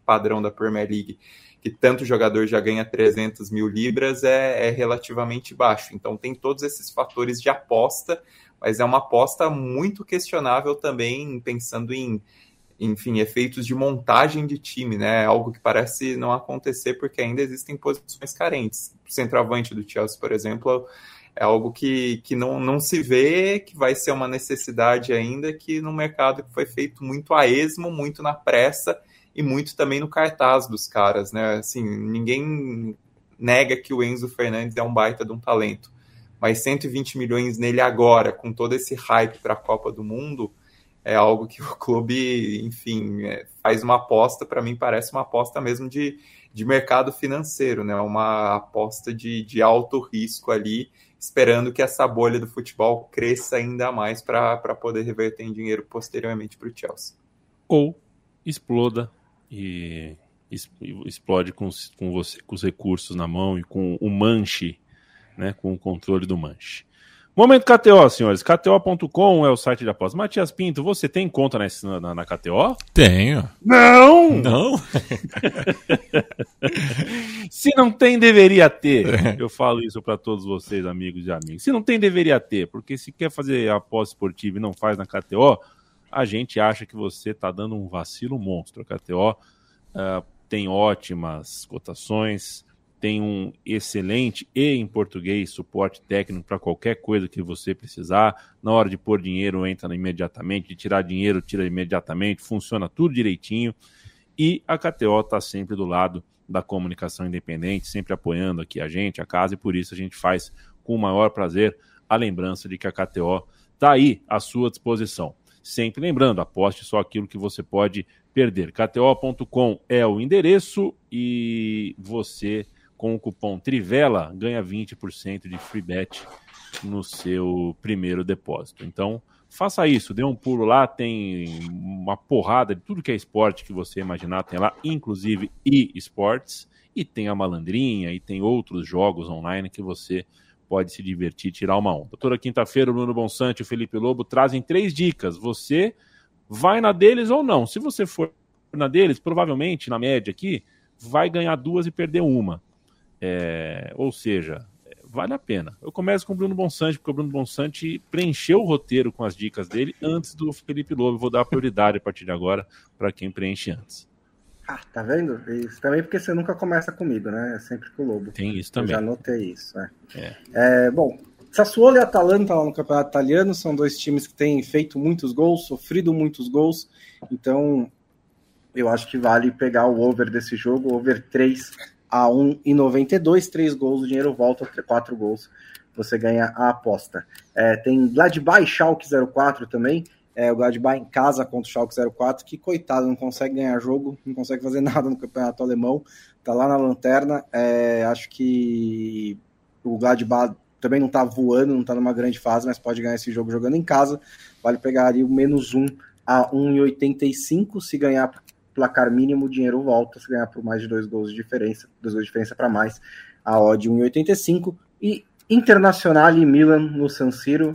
padrão da Premier League, que tanto jogador já ganha 300 mil libras, é, é relativamente baixo. Então tem todos esses fatores de aposta, mas é uma aposta muito questionável também, pensando em enfim, efeitos de montagem de time, né? Algo que parece não acontecer porque ainda existem posições carentes. O centroavante do Chelsea, por exemplo, é algo que, que não, não se vê, que vai ser uma necessidade ainda, que no mercado que foi feito muito a esmo, muito na pressa e muito também no cartaz dos caras, né? Assim, ninguém nega que o Enzo Fernandes é um baita de um talento. Mas 120 milhões nele agora, com todo esse hype para a Copa do Mundo, é algo que *laughs* o clube, enfim, é, faz uma aposta, para mim parece uma aposta mesmo de, de mercado financeiro, né? Uma aposta de, de alto risco ali, esperando que essa bolha do futebol cresça ainda mais para poder reverter em dinheiro posteriormente para o Chelsea. Ou exploda e explode com, com, você, com os recursos na mão e com o manche, né, com o controle do manche. Momento KTO, senhores. KTO.com é o site de apostas. Matias Pinto, você tem conta na, na, na KTO? Tenho. Não! Não? *laughs* Se não tem, deveria ter. Eu falo isso para todos vocês, amigos e amigos. Se não tem, deveria ter. Porque se quer fazer aposta esportiva e não faz na KTO, a gente acha que você está dando um vacilo monstro. A KTO uh, tem ótimas cotações, tem um excelente e em português suporte técnico para qualquer coisa que você precisar. Na hora de pôr dinheiro, entra imediatamente, de tirar dinheiro, tira imediatamente, funciona tudo direitinho. E a KTO está sempre do lado da comunicação independente, sempre apoiando aqui a gente, a casa, e por isso a gente faz com o maior prazer a lembrança de que a KTO está aí à sua disposição. Sempre lembrando, aposte só aquilo que você pode perder. KTO.com é o endereço e você, com o cupom Trivela, ganha 20% de free bet no seu primeiro depósito. Então, faça isso, dê um pulo lá, tem uma porrada de tudo que é esporte que você imaginar, tem lá, inclusive e-sports, e tem a malandrinha, e tem outros jogos online que você pode se divertir, tirar uma onda. Toda quinta-feira, o Bruno Bonsante e o Felipe Lobo trazem três dicas. Você vai na deles ou não. Se você for na deles, provavelmente, na média aqui, vai ganhar duas e perder uma. É, ou seja, vale a pena. Eu começo com o Bruno Bonsante, porque o Bruno Bonsante preencheu o roteiro com as dicas dele antes do Felipe Lobo. Vou dar prioridade a partir de agora para quem preenche antes. Ah, tá vendo? Isso também porque você nunca começa comigo, né? É sempre com o Lobo. Tem isso também. Eu já notei isso. É. É. É, bom, Sassuolo e Atalanta lá no campeonato italiano são dois times que têm feito muitos gols, sofrido muitos gols. Então, eu acho que vale pegar o over desse jogo, over 3 a 1,92, 3 gols, o dinheiro volta, 4 gols, você ganha a aposta. É, tem Gladbach e Schalke 04 também, é, o Gladbach em casa contra o Schalke 04, que coitado, não consegue ganhar jogo, não consegue fazer *laughs* nada no campeonato alemão, tá lá na lanterna, é, acho que o Gladbach também não tá voando, não tá numa grande fase, mas pode ganhar esse jogo jogando em casa, vale pegar ali o menos 1 a 1,85, se ganhar placar mínimo, o dinheiro volta, se ganhar por mais de dois gols de diferença, dois gols de diferença para mais, a odd 1,85, e Internacional e Milan no San Siro,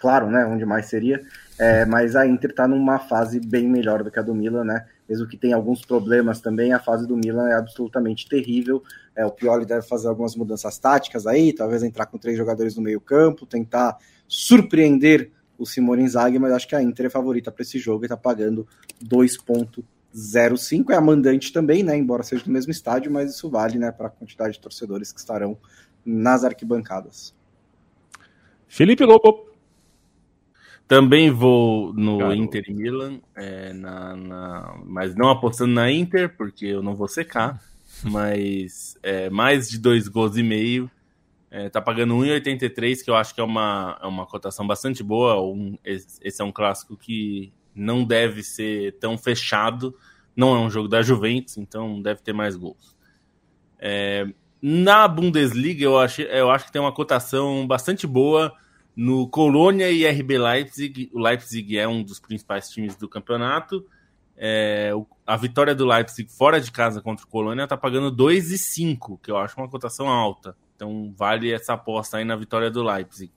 claro, né, onde mais seria, é, mas a Inter está numa fase bem melhor do que a do Milan, né? Mesmo que tenha alguns problemas também, a fase do Milan é absolutamente terrível. É, o Pioli deve fazer algumas mudanças táticas aí, talvez entrar com três jogadores no meio-campo, tentar surpreender o Simone Inzaghi, mas acho que a Inter é favorita para esse jogo e está pagando 2.05. É a mandante também, né? Embora seja do mesmo estádio, mas isso vale, né, para a quantidade de torcedores que estarão nas arquibancadas. Felipe Lobo. Também vou no Caramba. Inter e Milan, é, na, na, mas não apostando na Inter, porque eu não vou secar. mas é, mais de dois gols e meio. É, tá pagando 1,83, que eu acho que é uma, é uma cotação bastante boa. Um, esse é um clássico que não deve ser tão fechado. Não é um jogo da Juventus, então deve ter mais gols. É, na Bundesliga, eu acho, eu acho que tem uma cotação bastante boa no Colônia e RB Leipzig. O Leipzig é um dos principais times do campeonato. É, a vitória do Leipzig fora de casa contra o Colônia está pagando 2,5, que eu acho uma cotação alta. Então vale essa aposta aí na vitória do Leipzig.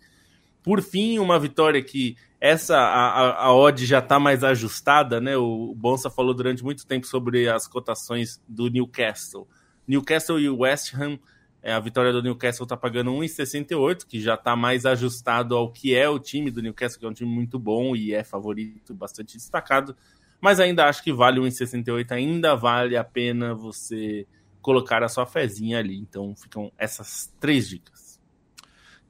Por fim, uma vitória que essa a, a, odd já está mais ajustada, né? O, Bonsa falou durante muito tempo sobre as cotações do Newcastle. Newcastle e West Ham é, a vitória do Newcastle está pagando 1,68, que já está mais ajustado ao que é o time do Newcastle, que é um time muito bom e é favorito, bastante destacado. Mas ainda acho que vale 1,68, ainda vale a pena você colocar a sua fezinha ali. Então ficam essas três dicas.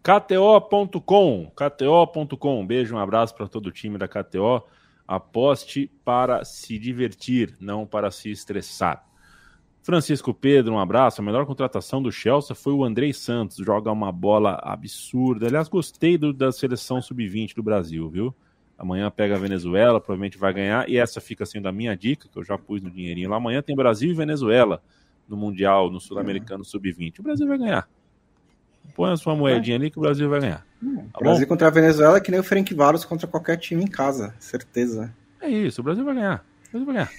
KTO.com, KTO.com, beijo, um abraço para todo o time da KTO. Aposte para se divertir, não para se estressar. Francisco Pedro, um abraço. A melhor contratação do Chelsea foi o Andrei Santos, joga uma bola absurda. Aliás, gostei do, da seleção sub-20 do Brasil, viu? Amanhã pega a Venezuela, provavelmente vai ganhar. E essa fica sendo a minha dica, que eu já pus no dinheirinho lá. Amanhã tem Brasil e Venezuela no Mundial, no Sul-Americano Sub-20. O Brasil vai ganhar. Põe a sua moedinha ali que o Brasil vai ganhar. Tá Brasil contra a Venezuela é que nem o Frank Varos contra qualquer time em casa, certeza. É isso, o Brasil vai ganhar. O Brasil vai ganhar.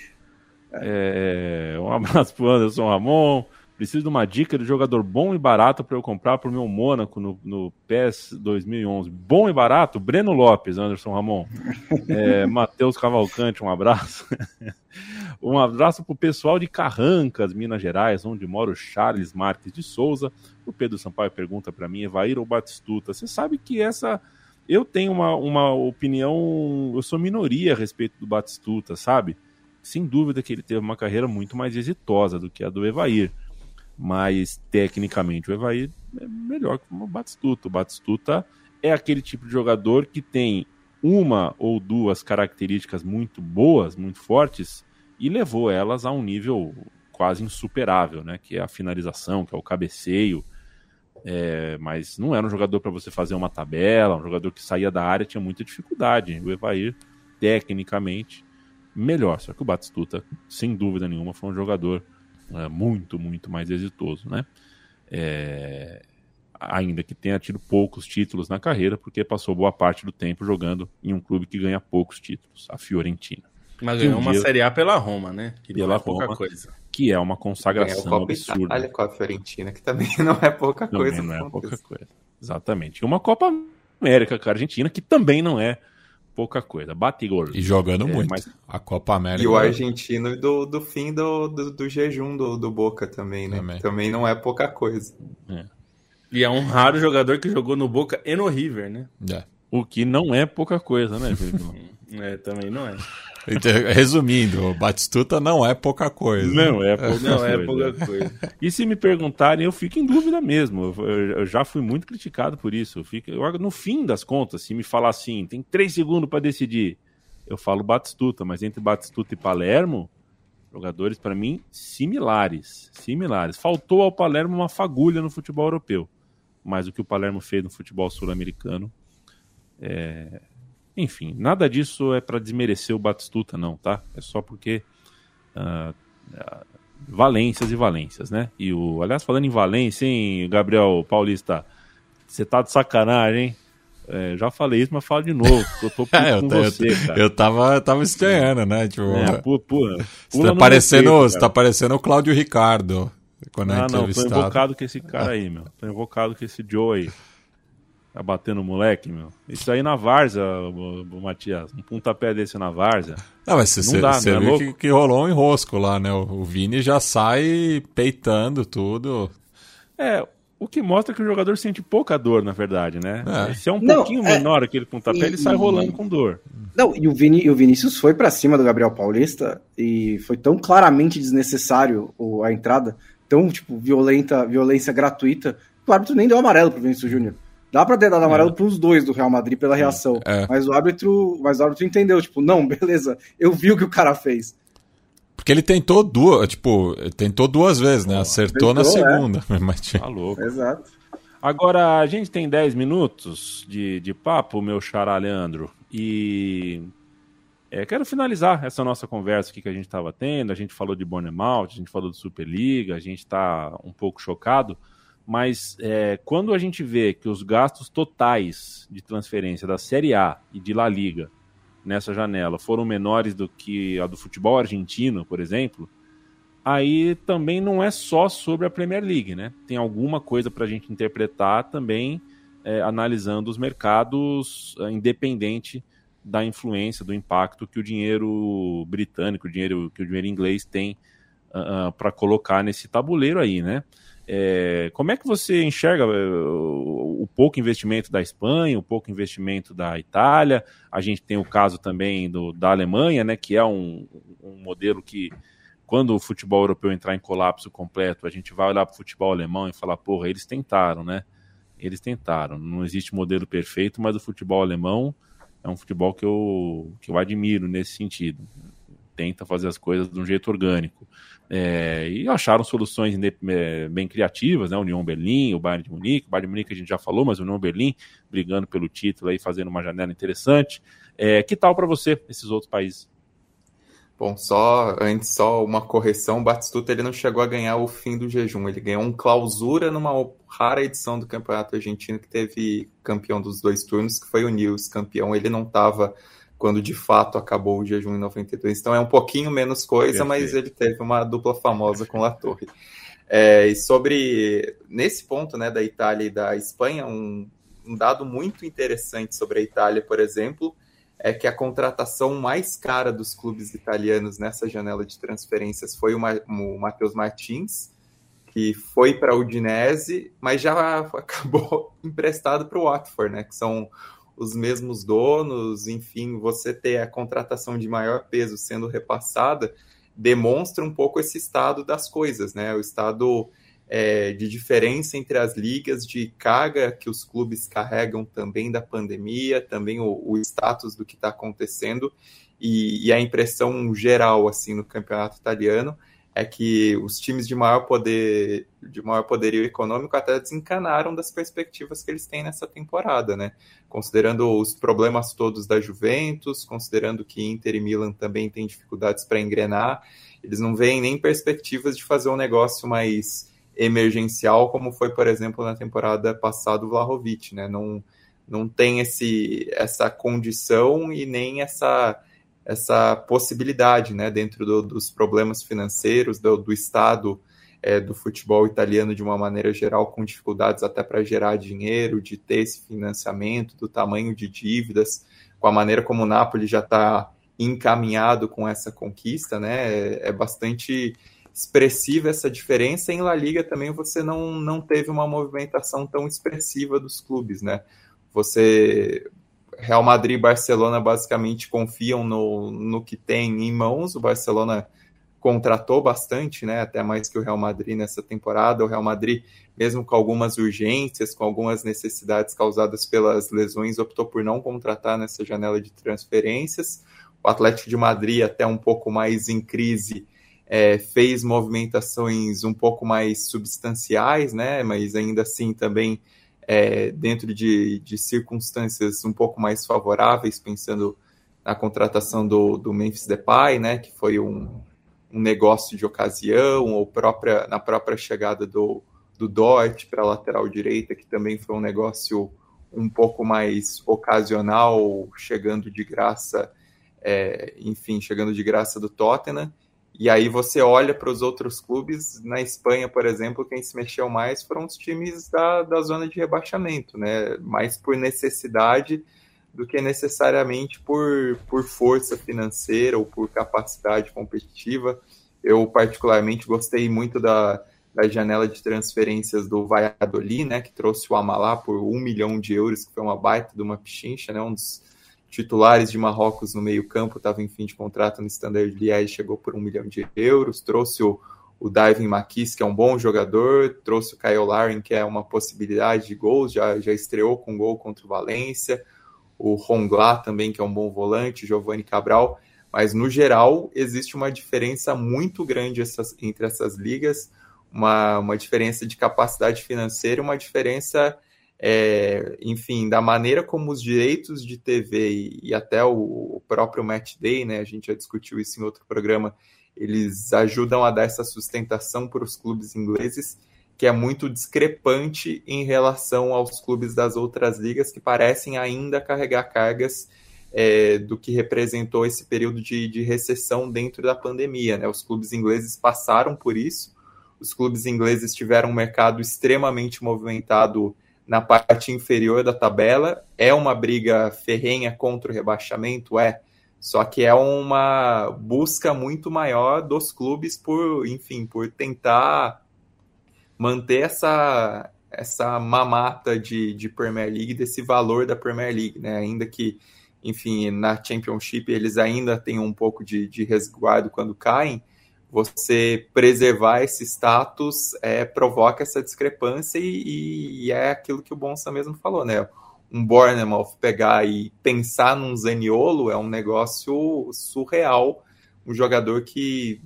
É, um abraço pro Anderson Ramon. Preciso de uma dica de jogador bom e barato para eu comprar pro meu Mônaco no, no PES 2011. Bom e barato? Breno Lopes, Anderson Ramon. É, *laughs* Matheus Cavalcante, um abraço. *laughs* um abraço pro pessoal de Carrancas, Minas Gerais, onde mora o Charles Marques de Souza. O Pedro Sampaio pergunta para mim, Evair ou Batistuta? Você sabe que essa... Eu tenho uma, uma opinião... Eu sou minoria a respeito do Batistuta, sabe? Sem dúvida que ele teve uma carreira muito mais exitosa do que a do Evair mas tecnicamente o Evair é melhor que o Batistuta. O Batistuta é aquele tipo de jogador que tem uma ou duas características muito boas, muito fortes, e levou elas a um nível quase insuperável, né? Que é a finalização, que é o cabeceio. É, mas não era um jogador para você fazer uma tabela, um jogador que saía da área tinha muita dificuldade. O Evair, tecnicamente, melhor. Só que o Batistuta, sem dúvida nenhuma, foi um jogador é, muito, muito mais exitoso, né? É, ainda que tenha tido poucos títulos na carreira, porque passou boa parte do tempo jogando em um clube que ganha poucos títulos, a Fiorentina. Mas ganhou um uma dia... Série A pela Roma, né? Que pela é Roma, coisa. que é uma consagração absurda. Itália com a Fiorentina, que também *laughs* não é pouca também coisa. não é pouca coisa. Exatamente. E uma Copa América com a Argentina, que também não é pouca coisa. Bate gol. E jogando é, muito. Mas... A Copa América. E o argentino do, do fim do, do, do jejum do, do Boca também, né? Também. também não é pouca coisa. É. E é um raro jogador que jogou no Boca e no River, né? É. O que não é pouca coisa, né, *laughs* É, também não é. Então, resumindo, o Batistuta não é pouca coisa. Não é pouca, não coisa. É pouca coisa. E se me perguntarem, eu fico em dúvida mesmo. Eu, eu já fui muito criticado por isso. Eu fico, eu, no fim das contas, se me falar assim, tem três segundos para decidir, eu falo Batistuta, mas entre Batistuta e Palermo, jogadores para mim similares, similares. Faltou ao Palermo uma fagulha no futebol europeu, mas o que o Palermo fez no futebol sul-americano é, enfim, nada disso é para desmerecer o Batistuta, não, tá? É só porque. Uh, uh, valências e valências, né? E o. Aliás, falando em valência, hein, Gabriel Paulista? Você tá de sacanagem, hein? É, já falei isso, mas falo de novo. Eu tô *laughs* é, eu, com você, eu, cara. Eu tava, eu tava estranhando, né? Tipo, é, pula, pula, você, tá parecendo, peito, você tá parecendo o Cláudio Ricardo. Quando ah, não, tô invocado com esse cara *laughs* aí, meu. Tô invocado com esse Joe aí. Tá batendo moleque, meu. Isso aí na Várzea, o, Matias. Um pontapé desse na Várzea. Não, mas você não é viu que, que, rolou um enrosco lá, né? O, o Vini já sai peitando tudo. É, o que mostra que o jogador sente pouca dor, na verdade, né? É. Se é um não, pouquinho é... menor aquele pontapé, e... ele sai rolando com dor. Não, e o, Vini, o Vinícius foi para cima do Gabriel Paulista e foi tão claramente desnecessário a entrada, tão, tipo, violenta, violência gratuita, que o árbitro nem deu amarelo pro Vinícius Júnior. Dá pra ter dado amarelo é. pros dois do Real Madrid pela reação. É. Mas o árbitro. Mas o árbitro entendeu, tipo, não, *laughs* beleza, eu vi o que o cara fez. Porque ele tentou duas, tipo, tentou duas vezes, né? Acertou tentou, na segunda. É. *laughs* Mas, tá louco. Exato. Agora, a gente tem 10 minutos de, de papo, meu xará Leandro, e é, quero finalizar essa nossa conversa aqui que a gente estava tendo. A gente falou de Bonemalt, a gente falou de Superliga, a gente está um pouco chocado mas é, quando a gente vê que os gastos totais de transferência da Série A e de La Liga nessa janela foram menores do que a do futebol argentino, por exemplo, aí também não é só sobre a Premier League, né? Tem alguma coisa para a gente interpretar também é, analisando os mercados é, independente da influência, do impacto que o dinheiro britânico, o dinheiro que o dinheiro inglês tem uh, uh, para colocar nesse tabuleiro aí, né? É, como é que você enxerga é, o, o, pouco investimento da Espanha, o pouco investimento da Itália? A gente tem o caso também do, da Alemanha, né, que é um, um modelo que, quando o futebol europeu entrar em colapso completo, a gente vai olhar para o futebol alemão e falar, porra, eles tentaram, né? Eles tentaram. Não existe modelo perfeito, mas o futebol alemão é um futebol que eu, que eu admiro nesse sentido. tenta fazer as coisas de um jeito orgânico. É, e acharam soluções é, bem criativas, né? União Berlim, o Bayern de Munique, o Bayern de Munique a gente já falou, mas União Berlim brigando pelo título aí, fazendo uma janela interessante. É, que tal para você esses outros países? Bom, só antes só uma correção, o Batistuta ele não chegou a ganhar o fim do jejum, ele ganhou um clausura numa rara edição do Campeonato Argentino que teve campeão dos dois turnos, que foi o Nils, campeão, ele não estava quando de fato acabou o jejum em 92. Então é um pouquinho menos coisa, Perfeito. mas ele teve uma dupla famosa com La Torre. *laughs* É, e sobre nesse ponto né, da Itália e da Espanha, um, um dado muito interessante sobre a Itália, por exemplo, é que a contratação mais cara dos clubes italianos nessa janela de transferências foi o, Ma o Matheus Martins, que foi para a Udinese, mas já *laughs* acabou emprestado para o Watford, né? Que são os mesmos donos, enfim, você ter a contratação de maior peso sendo repassada demonstra um pouco esse estado das coisas, né? O estado é, de diferença entre as ligas, de carga que os clubes carregam também da pandemia, também o, o status do que está acontecendo e, e, a impressão geral assim no campeonato italiano é que os times de maior poder, de maior poderio econômico até desencanaram das perspectivas que eles têm nessa temporada, né? Considerando os problemas todos da Juventus, considerando que Inter e Milan também têm dificuldades para engrenar, eles não veem nem perspectivas de fazer um negócio mais emergencial, como foi, por exemplo, na temporada passada o Vlahovic, né? Não, não tem esse, essa condição e nem essa, essa possibilidade, né? Dentro do, dos problemas financeiros, do, do estado é, do futebol italiano de uma maneira geral, com dificuldades até para gerar dinheiro, de ter esse financiamento, do tamanho de dívidas, com a maneira como o Napoli já está encaminhado com essa conquista, né? É, é bastante expressiva essa diferença. Em La Liga também você não, não teve uma movimentação tão expressiva dos clubes, né? Você Real Madrid e Barcelona basicamente confiam no, no que tem em mãos. O Barcelona contratou bastante, né? Até mais que o Real Madrid nessa temporada. O Real Madrid, mesmo com algumas urgências, com algumas necessidades causadas pelas lesões, optou por não contratar nessa janela de transferências. O Atlético de Madrid, até um pouco mais em crise, é, fez movimentações um pouco mais substanciais, né? Mas ainda assim também é, dentro de, de, circunstâncias um pouco mais favoráveis, pensando na contratação do, do Memphis Depay, né? Que foi um, um negócio de ocasião, ou própria, na própria chegada do, do Dort para a lateral direita, que também foi um negócio um pouco mais ocasional, chegando de graça, é, enfim, chegando de graça do Tottenham. E aí você olha para os outros clubes, na Espanha, por exemplo, quem se mexeu mais foram os times da, da zona de rebaixamento, né? Mais por necessidade do que necessariamente por, por força financeira ou por capacidade competitiva. Eu particularmente gostei muito da, da janela de transferências do Valladolid, né? Que trouxe o Amalá por um milhão de euros, que foi uma baita de uma pichincha, né? Um dos titulares de Marrocos no meio-campo, estava em fim de contrato no Standard Liège, chegou por um milhão de euros, trouxe o, o Diving Maquis, que é um bom jogador, trouxe o Kyle Larin, que é uma possibilidade de gols, já, já estreou com gol contra o Valência, o Rongla também, que é um bom volante, Giovanni Cabral, mas no geral existe uma diferença muito grande essas, entre essas ligas, uma, uma diferença de capacidade financeira, uma diferença é, enfim, da maneira como os direitos de TV e, e até o, o, próprio Match Day, né, a gente já discutiu isso em outro programa, eles ajudam a dar essa sustentação para os clubes ingleses, que é muito discrepante em relação aos clubes das outras ligas, que parecem ainda carregar cargas é, do que representou esse período de, de recessão dentro da pandemia. Né? Os clubes ingleses passaram por isso, os clubes ingleses tiveram um mercado extremamente movimentado na parte inferior da tabela. É uma briga ferrenha contra o rebaixamento? É. Só que é uma busca muito maior dos clubes por, enfim, por tentar manter essa, essa mamata de, de Premier League, desse valor da Premier League, né? Ainda que, enfim, na Championship eles ainda têm um pouco de, de resguardo quando caem, você preservar esse status é, provoca essa discrepância e, e, é aquilo que o Bonsa mesmo falou, né? Um Bournemouth pegar e pensar num Zaniolo é um negócio surreal. Um jogador que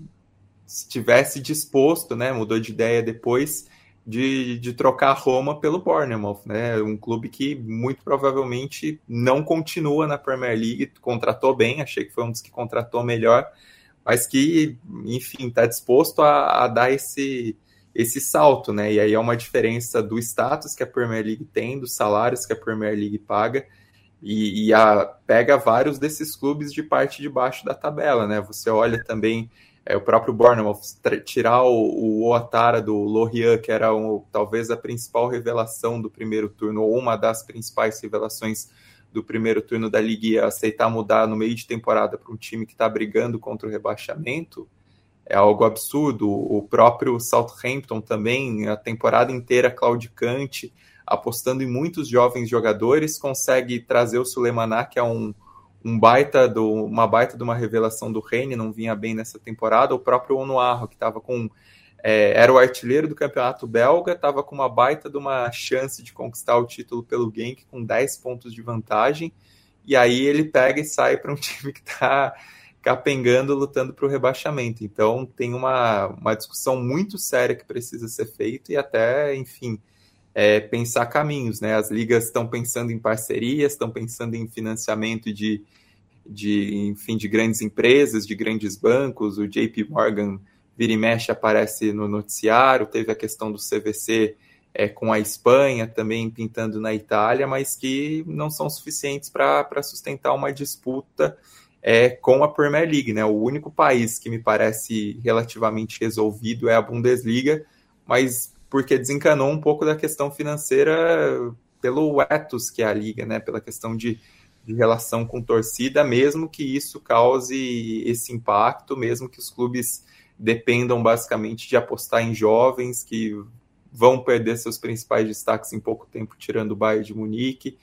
estivesse disposto, né, mudou de ideia depois de, de trocar Roma pelo Bournemouth, né, um clube que muito provavelmente não continua na Premier League, contratou bem, achei que foi um dos que contratou melhor, mas que, enfim, está disposto a, a, dar esse, esse salto, né, e aí é uma diferença do status que a Premier League tem, dos salários que a Premier League paga, e, e a, pega vários desses clubes de parte de baixo da tabela, né, você olha também é, o próprio Bournemouth, tirar o, o Oatara do Lorient, que era um, talvez a principal revelação do primeiro turno, ou uma das principais revelações do primeiro turno da Liga, aceitar mudar no meio de temporada para um time que está brigando contra o rebaixamento, é algo absurdo. O próprio Southampton também, a temporada inteira claudicante, apostando em muitos jovens jogadores, consegue trazer o Sulemaná, que é um um baita do, uma baita de uma revelação do Reine, não vinha bem nessa temporada, o próprio Onuarro, que estava com é, era o artilheiro do campeonato belga, estava com uma baita de uma chance de conquistar o título pelo Genk com 10 pontos de vantagem, e aí ele pega e sai para um *laughs* time que está capengando, lutando para o rebaixamento. Então tem uma, uma discussão muito séria que precisa ser feita e até, enfim, é, pensar caminhos, né? As ligas estão pensando em parcerias, estão pensando em financiamento de, de, enfim, de grandes empresas, de grandes bancos. O JP Morgan vira e mexe aparece no noticiário. Teve a questão do CVC é, com a Espanha também pintando na Itália, mas que não são suficientes para sustentar uma disputa é, com a Premier League, né? O único país que me parece relativamente resolvido é a Bundesliga, mas porque desencanou um pouco da questão financeira pelo ethos que é a liga, né? Pela questão de, de relação com torcida, mesmo que isso cause esse impacto, mesmo que os clubes dependam basicamente de apostar em jovens que vão perder seus principais destaques em pouco tempo, tirando o Bayern de Munique,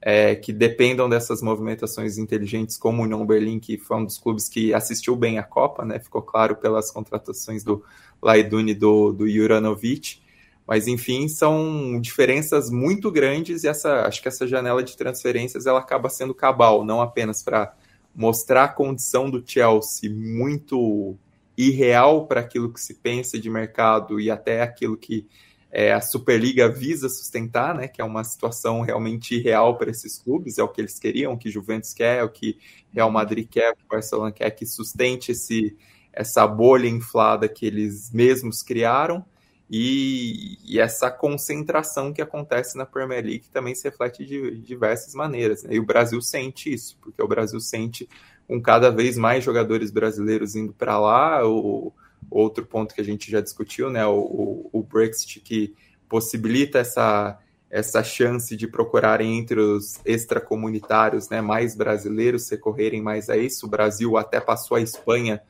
é, que dependam dessas movimentações inteligentes, como o União Berlim, que foi um dos clubes que assistiu bem a Copa, né? Ficou claro pelas contratações do Laiduni e do, do Juranovic. Mas enfim, são diferenças muito grandes e essa, acho que essa janela de transferências ela acaba sendo cabal, não apenas para mostrar a condição do Chelsea muito irreal para aquilo que se pensa de mercado e até aquilo que é, a Superliga visa sustentar, né, que é uma situação realmente irreal para esses clubes, é o que eles queriam, o que Juventus quer, o que Real Madrid quer, o que Barcelona quer, que sustente esse, essa bolha inflada que eles mesmos criaram e, e, essa concentração que acontece na Premier League também se reflete de, diversas maneiras. Né? E o Brasil sente isso, porque o Brasil sente com cada vez mais jogadores brasileiros indo para lá. O, outro ponto que a gente já discutiu, né? O, o, o, Brexit que possibilita essa, essa chance de procurarem entre os extracomunitários né, mais brasileiros recorrerem mais a isso. O Brasil até passou a Espanha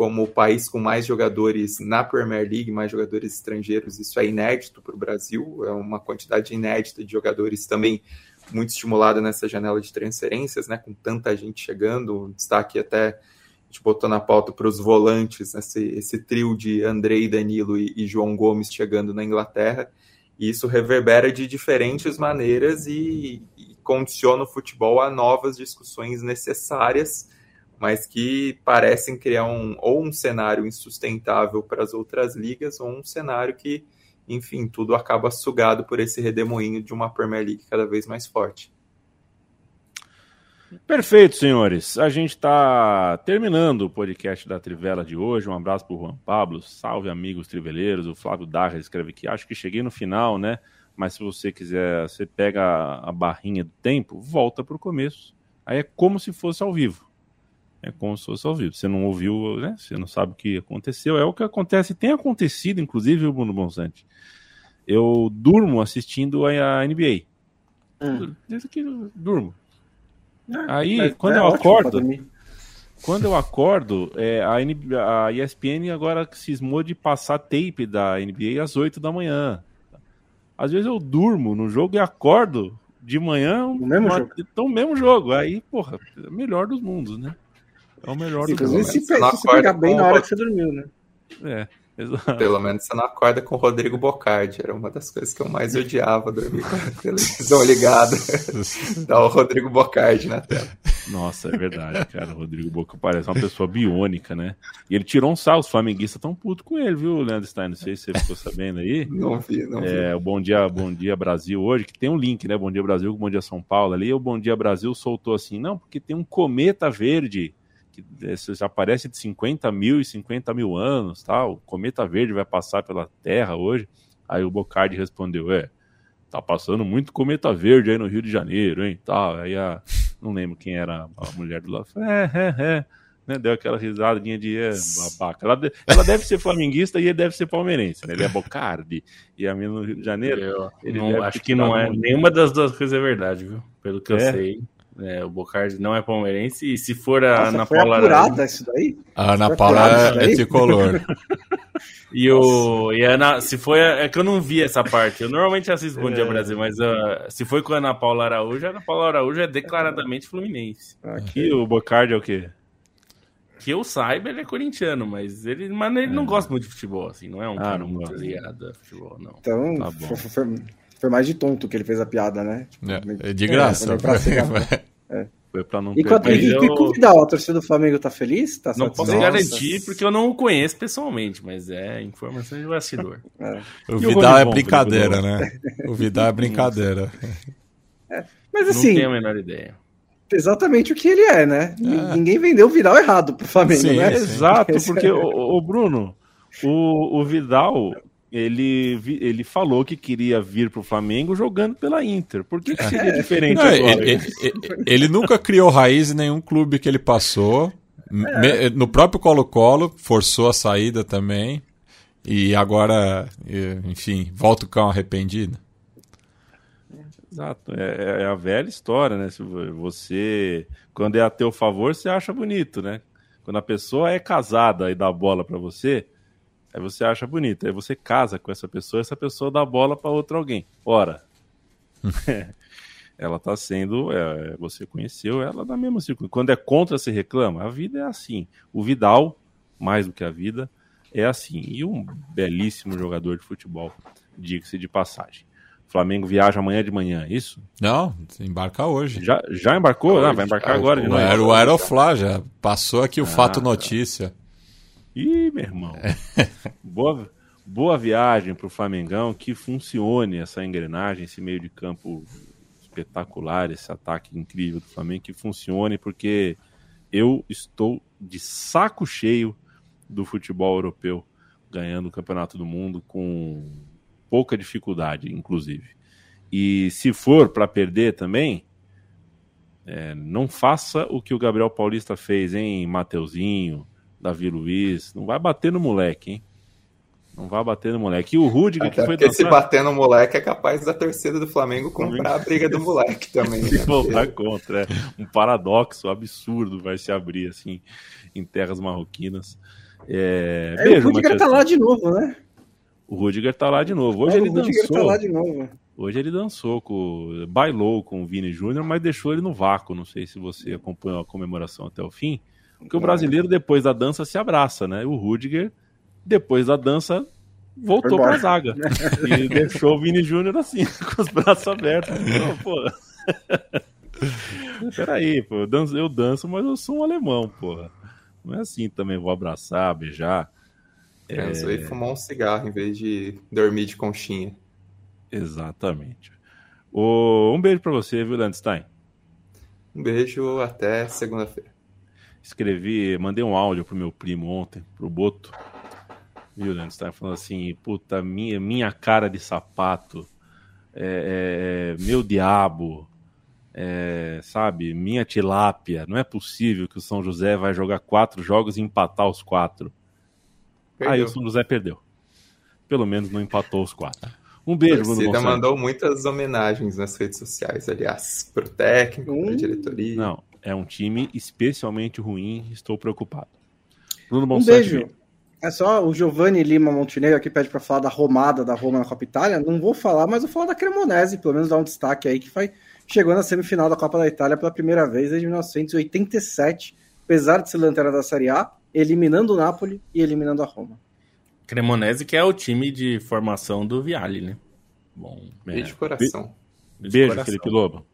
como o país com mais jogadores na Premier League, mais jogadores estrangeiros, isso é inédito para o Brasil, é uma quantidade inédita de jogadores também muito estimulada nessa janela de transferências, né, com tanta gente chegando, destaque até a gente botou na pauta para os volantes, esse, esse trio de Andrei, Danilo e, e João Gomes chegando na Inglaterra, e isso reverbera de diferentes maneiras e, e condiciona o futebol a novas discussões necessárias, mas que parecem criar um, ou um cenário insustentável para as outras ligas, ou um cenário que, enfim, tudo acaba sugado por esse redemoinho de uma Premier League cada vez mais forte. Perfeito, senhores. A gente está terminando o podcast da Trivela de hoje. Um abraço para o Juan Pablo. Salve, amigos triveleiros. O Flávio Darra escreve que acho que cheguei no final, né? Mas se você quiser, você pega a barrinha do tempo, volta para o começo. Aí é como se fosse ao vivo. É como se fosse ao vivo. Você não ouviu, né? Você não sabe o que aconteceu. É o que acontece. Tem acontecido, inclusive, o Bruno Bonsante. Eu durmo assistindo a NBA. Hum. Desde que eu durmo. Ah, Aí, quando é eu acordo. Quando eu acordo, é, a, NBA, a ESPN agora cismou de passar tape da NBA às 8 da manhã. Às vezes eu durmo no jogo e acordo de manhã no mesmo uma, jogo. Então, mesmo jogo. Aí, porra, melhor dos mundos, né? É o melhor do Inclusive, se, se você pegar bem na hora que você dormiu, né? É. Exato. Pelo menos você não acorda com o Rodrigo Bocardi. Era uma das coisas que eu mais odiava dormir com a *laughs* televisão ligada. *laughs* Dá o Rodrigo Bocardi na tela. Nossa, é verdade, cara. O Rodrigo Boca parece uma pessoa biônica, né? E ele tirou um sal, os flamenguistas tão puto com ele, viu, Leandro Stein? Não sei se você ficou sabendo aí. Não vi, não é, vi. O Bom Dia, Bom Dia Brasil hoje, que tem um link, né? Bom Dia Brasil com Bom Dia São Paulo ali. O Bom Dia Brasil soltou assim, não, porque tem um cometa verde que aparece de 50 mil e 50 mil anos, tal. O cometa verde vai passar pela Terra hoje. Aí o Bocardi respondeu, é, tá passando muito cometa verde aí no Rio de Janeiro, hein, tal. Aí a, não lembro quem era a mulher do lado, é, é, é. Né, deu aquela risadinha de é, babaca. Ela, ela deve ser flamenguista e ele deve ser palmeirense, né? Ele é Bocardi e a minha no Rio de Janeiro. Eu ele não, acho que não é. Nenhuma das duas coisas é verdade, viu? Pelo que eu É? sei. É, o Bocardi não é palmeirense e se for a Nossa, Ana foi Paula apurada isso daí? A Ana Paula é, é tricolor. *laughs* E o e a Ana, se foi a- é que eu não vi essa parte. Eu normalmente assisto Bom Dia Brasil, mas ah, se foi com a Ana Paula Araújo, a Ana Paula Araújo é declaradamente fluminense. Aqui o Bocardi é o quê? Que eu saiba, ele é corintiano, mas ele, mas ele não gosta muito de futebol, assim, não é um Ah, cara não muito ligado a futebol, não. Então, Tá bom. foi, foi- foi mais de tonto que ele fez a piada, né? Tipo, É, de graça. É, *laughs* ser- Foi pra não E, quanto, perder. e, eu- e com o Vidal, a torcida do Flamengo tá feliz? Tá Não posso garantir porque eu não o conheço pessoalmente, mas é informação de bastidor. *laughs* É. O E o Vidal é brincadeira, né? O Vidal é brincadeira. Mas não assim, tenho a menor ideia. exatamente o que ele é, né? N- Ninguém vendeu o Vidal errado pro Flamengo, Sim, né? sim. Exato, porque, é- o, o Bruno, o, o Vidal, ele, vi- ele falou que queria vir pro Flamengo jogando pela Inter. Por que, que seria diferente Não, agora? ele, ele- ele- nunca criou raiz em nenhum clube que ele passou. Me- No próprio Colo-Colo, forçou a saída também. E agora, enfim, volta o cão arrependido. Exato, é, é a velha história, né? Se você, quando é a teu favor, você acha bonito, né? Quando a pessoa é casada e dá bola pra você, aí você acha bonito. Aí você casa com essa pessoa, essa pessoa dá bola pra outro alguém. Ora, *laughs* ela tá sendo, é, você conheceu ela da mesma circunstância. Quando é contra, você reclama. A vida é assim. O Vidal, mais do que a vida, é assim. E um belíssimo jogador de futebol, diga-se de passagem. O Flamengo viaja amanhã de manhã, é isso? Não, embarca hoje. Já, já embarcou? Ah, vai embarcar agora de o O, Aeroflá já passou aqui o fato notícia. Ih, meu irmão. *laughs* boa, boa viagem pro Flamengão, que funcione essa engrenagem, esse meio de campo espetacular, esse ataque incrível do Flamengo, que funcione, porque eu estou de saco cheio do futebol europeu, ganhando o Campeonato do Mundo com pouca dificuldade, inclusive. E se for para perder também, é, não faça o que o Gabriel Paulista fez, hein, Mateuzinho, Davi Luiz. Não vai bater no moleque, hein? Não vai bater no moleque. E o Rudiger, que Até foi porque se dançar- bater no moleque é capaz da torcida do Flamengo comprar a briga do moleque também. se *laughs* Né? voltar contra. É um paradoxo absurdo vai se abrir assim em terras marroquinas. É, É, beijo, o Rudiger Matias. tá lá de novo, né? O Rudiger tá lá de novo. Hoje É, ele o Rudiger dançou. tá lá de novo. Hoje ele dançou, com, bailou com o Vini Júnior, mas deixou ele no vácuo. Não sei se você acompanhou a comemoração até o fim. Porque o brasileiro, depois da dança, se abraça, né? O Rudiger, depois da dança, voltou pra zaga. *laughs* E deixou o Vini Júnior assim, *laughs* com os braços abertos. Não, pô. *laughs* Peraí, pô, eu danço, eu danço, mas eu sou um alemão, porra. Não é assim também, vou abraçar, beijar. Transou e fumar um cigarro em vez de dormir de conchinha. Exatamente. Um beijo pra você, viu, Landstein? Um beijo, até segunda-feira. Escrevi, mandei um áudio pro meu primo ontem, pro Boto. Viu, Landstein? Falando assim, puta, minha, minha cara de sapato, é, é, meu diabo, é, sabe, minha tilápia. Não é possível que o São José vai jogar quatro jogos e empatar os quatro. Aí Perdeu. o São José perdeu. Pelo menos não empatou os quatro. Um beijo, Bruno Gonçalves. mandou muitas homenagens nas redes sociais, aliás, pro técnico, pra Hum. diretoria. Não, é um time especialmente ruim, estou preocupado. Bruno Um Bonsante, beijo. É só o Giovanni Lima Montenegro aqui pede pra falar da romada da Roma na Copa Itália. Não vou falar, mas vou falar da Cremonese, pelo menos dar um destaque aí, que foi, chegou na semifinal da Copa da Itália pela primeira vez desde 1987, apesar de ser lanterna da Série A, eliminando o Napoli e eliminando a Roma. Cremonese, que é o time de formação do Viali, né? Bom, É. E de coração. Beijo, coração. Felipe Lobo.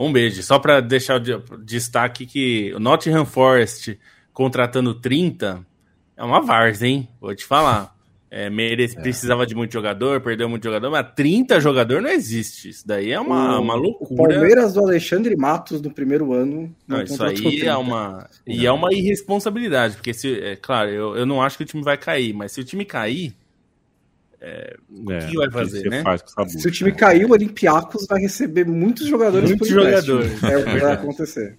Um beijo. Só para deixar o destaque que o Nottingham Forest contratando 30 é uma várzea, hein? Vou te falar. É, merece, é. Precisava de muito jogador, perdeu muito jogador, mas 30 jogador não existe. Isso daí é uma, o, uma loucura. O Palmeiras do Alexandre Matos no primeiro ano. Não, isso aí é uma. E é uma irresponsabilidade, porque se. É, claro, eu, eu não acho que o time vai cair, mas se o time cair. É, o é, que vai fazer, né? Faz se o time cair, o Olympiacos vai receber muitos jogadores muitos jogadores. É o que vai acontecer.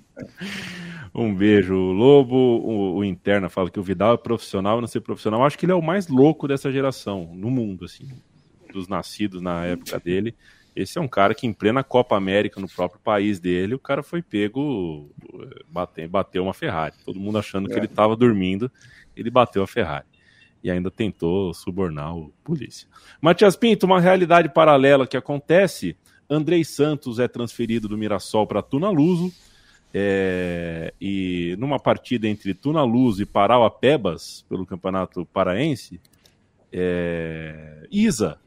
Um beijo, Lobo. O, o, Interna fala que o Vidal é profissional não ser profissional. Acho que ele é o mais louco dessa geração, no mundo, assim, dos nascidos na época dele. Esse é um cara que, em plena Copa América, no próprio país dele, o cara foi pego, bateu, bateu uma Ferrari. Todo mundo achando é. que ele estava dormindo, ele bateu a Ferrari. E ainda tentou subornar o polícia. Matias Pinto, uma realidade paralela que acontece: Andrei Santos é transferido do Mirassol para Tunaluso é, e numa partida entre Tunaluz e Parauapebas, pelo Campeonato Paraense, é, Isa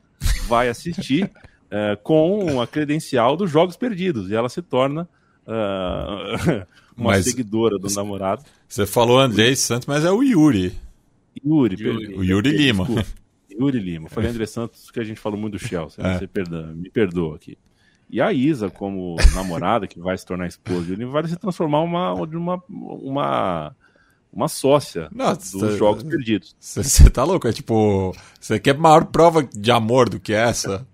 vai assistir é, *laughs* com a credencial dos Jogos Perdidos e ela se torna uh, *laughs* uma mas, seguidora do namorado. Você falou André Santos, mas é o Yuri. Yuri, Yuri. o Yuri Lima. Desculpa, *laughs* Yuri Lima. Falei André Santos que a gente falou muito do Chelsea. Né? Você perdoa, me perdoa aqui. E a Isa, como namorada, que vai se tornar esposa ele vai se transformar uma, uma, uma, uma sócia Nossa, dos cê, Jogos Perdidos. Você tá louco? É tipo, você quer maior prova de amor do que essa?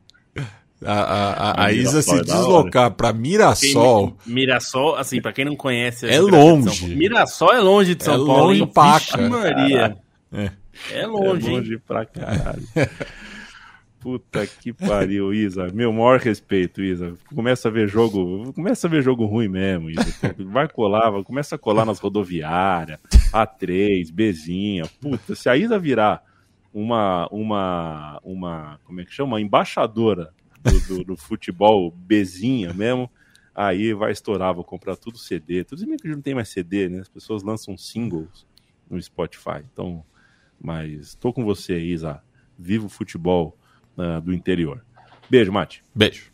A, a, a, a Isa se é deslocar para Mirassol. Quem, Mirassol, assim, para quem não conhece. É longe. Mirassol é longe de São é Paulo. Longe paca. Maria. É. é longe. É longe pra caralho. *laughs* Puta que pariu, Isa. Meu maior respeito, Isa. Começa a ver jogo. Começa a ver jogo ruim mesmo, Isa. Vai colar, vai, começa a colar nas rodoviárias, A3, Bzinha. Puta, se a Isa virar uma. uma. uma. como é que chama? Uma embaixadora do, do, do futebol Bzinha mesmo. Aí vai estourar, vou comprar tudo CD. Tudo bem que não tem mais CD, né? As pessoas lançam singles no Spotify. Então, mas tô com você, Isa. Viva o futebol uh, do interior. Beijo, Mate. Beijo.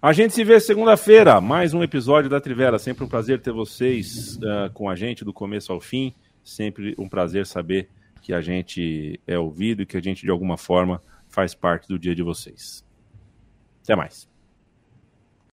A gente se vê segunda-feira, mais um episódio da Trivela. Sempre um prazer ter vocês uh, com a gente do começo ao fim. Sempre um prazer saber que a gente é ouvido e que a gente, de alguma forma, faz parte do dia de vocês. Até mais.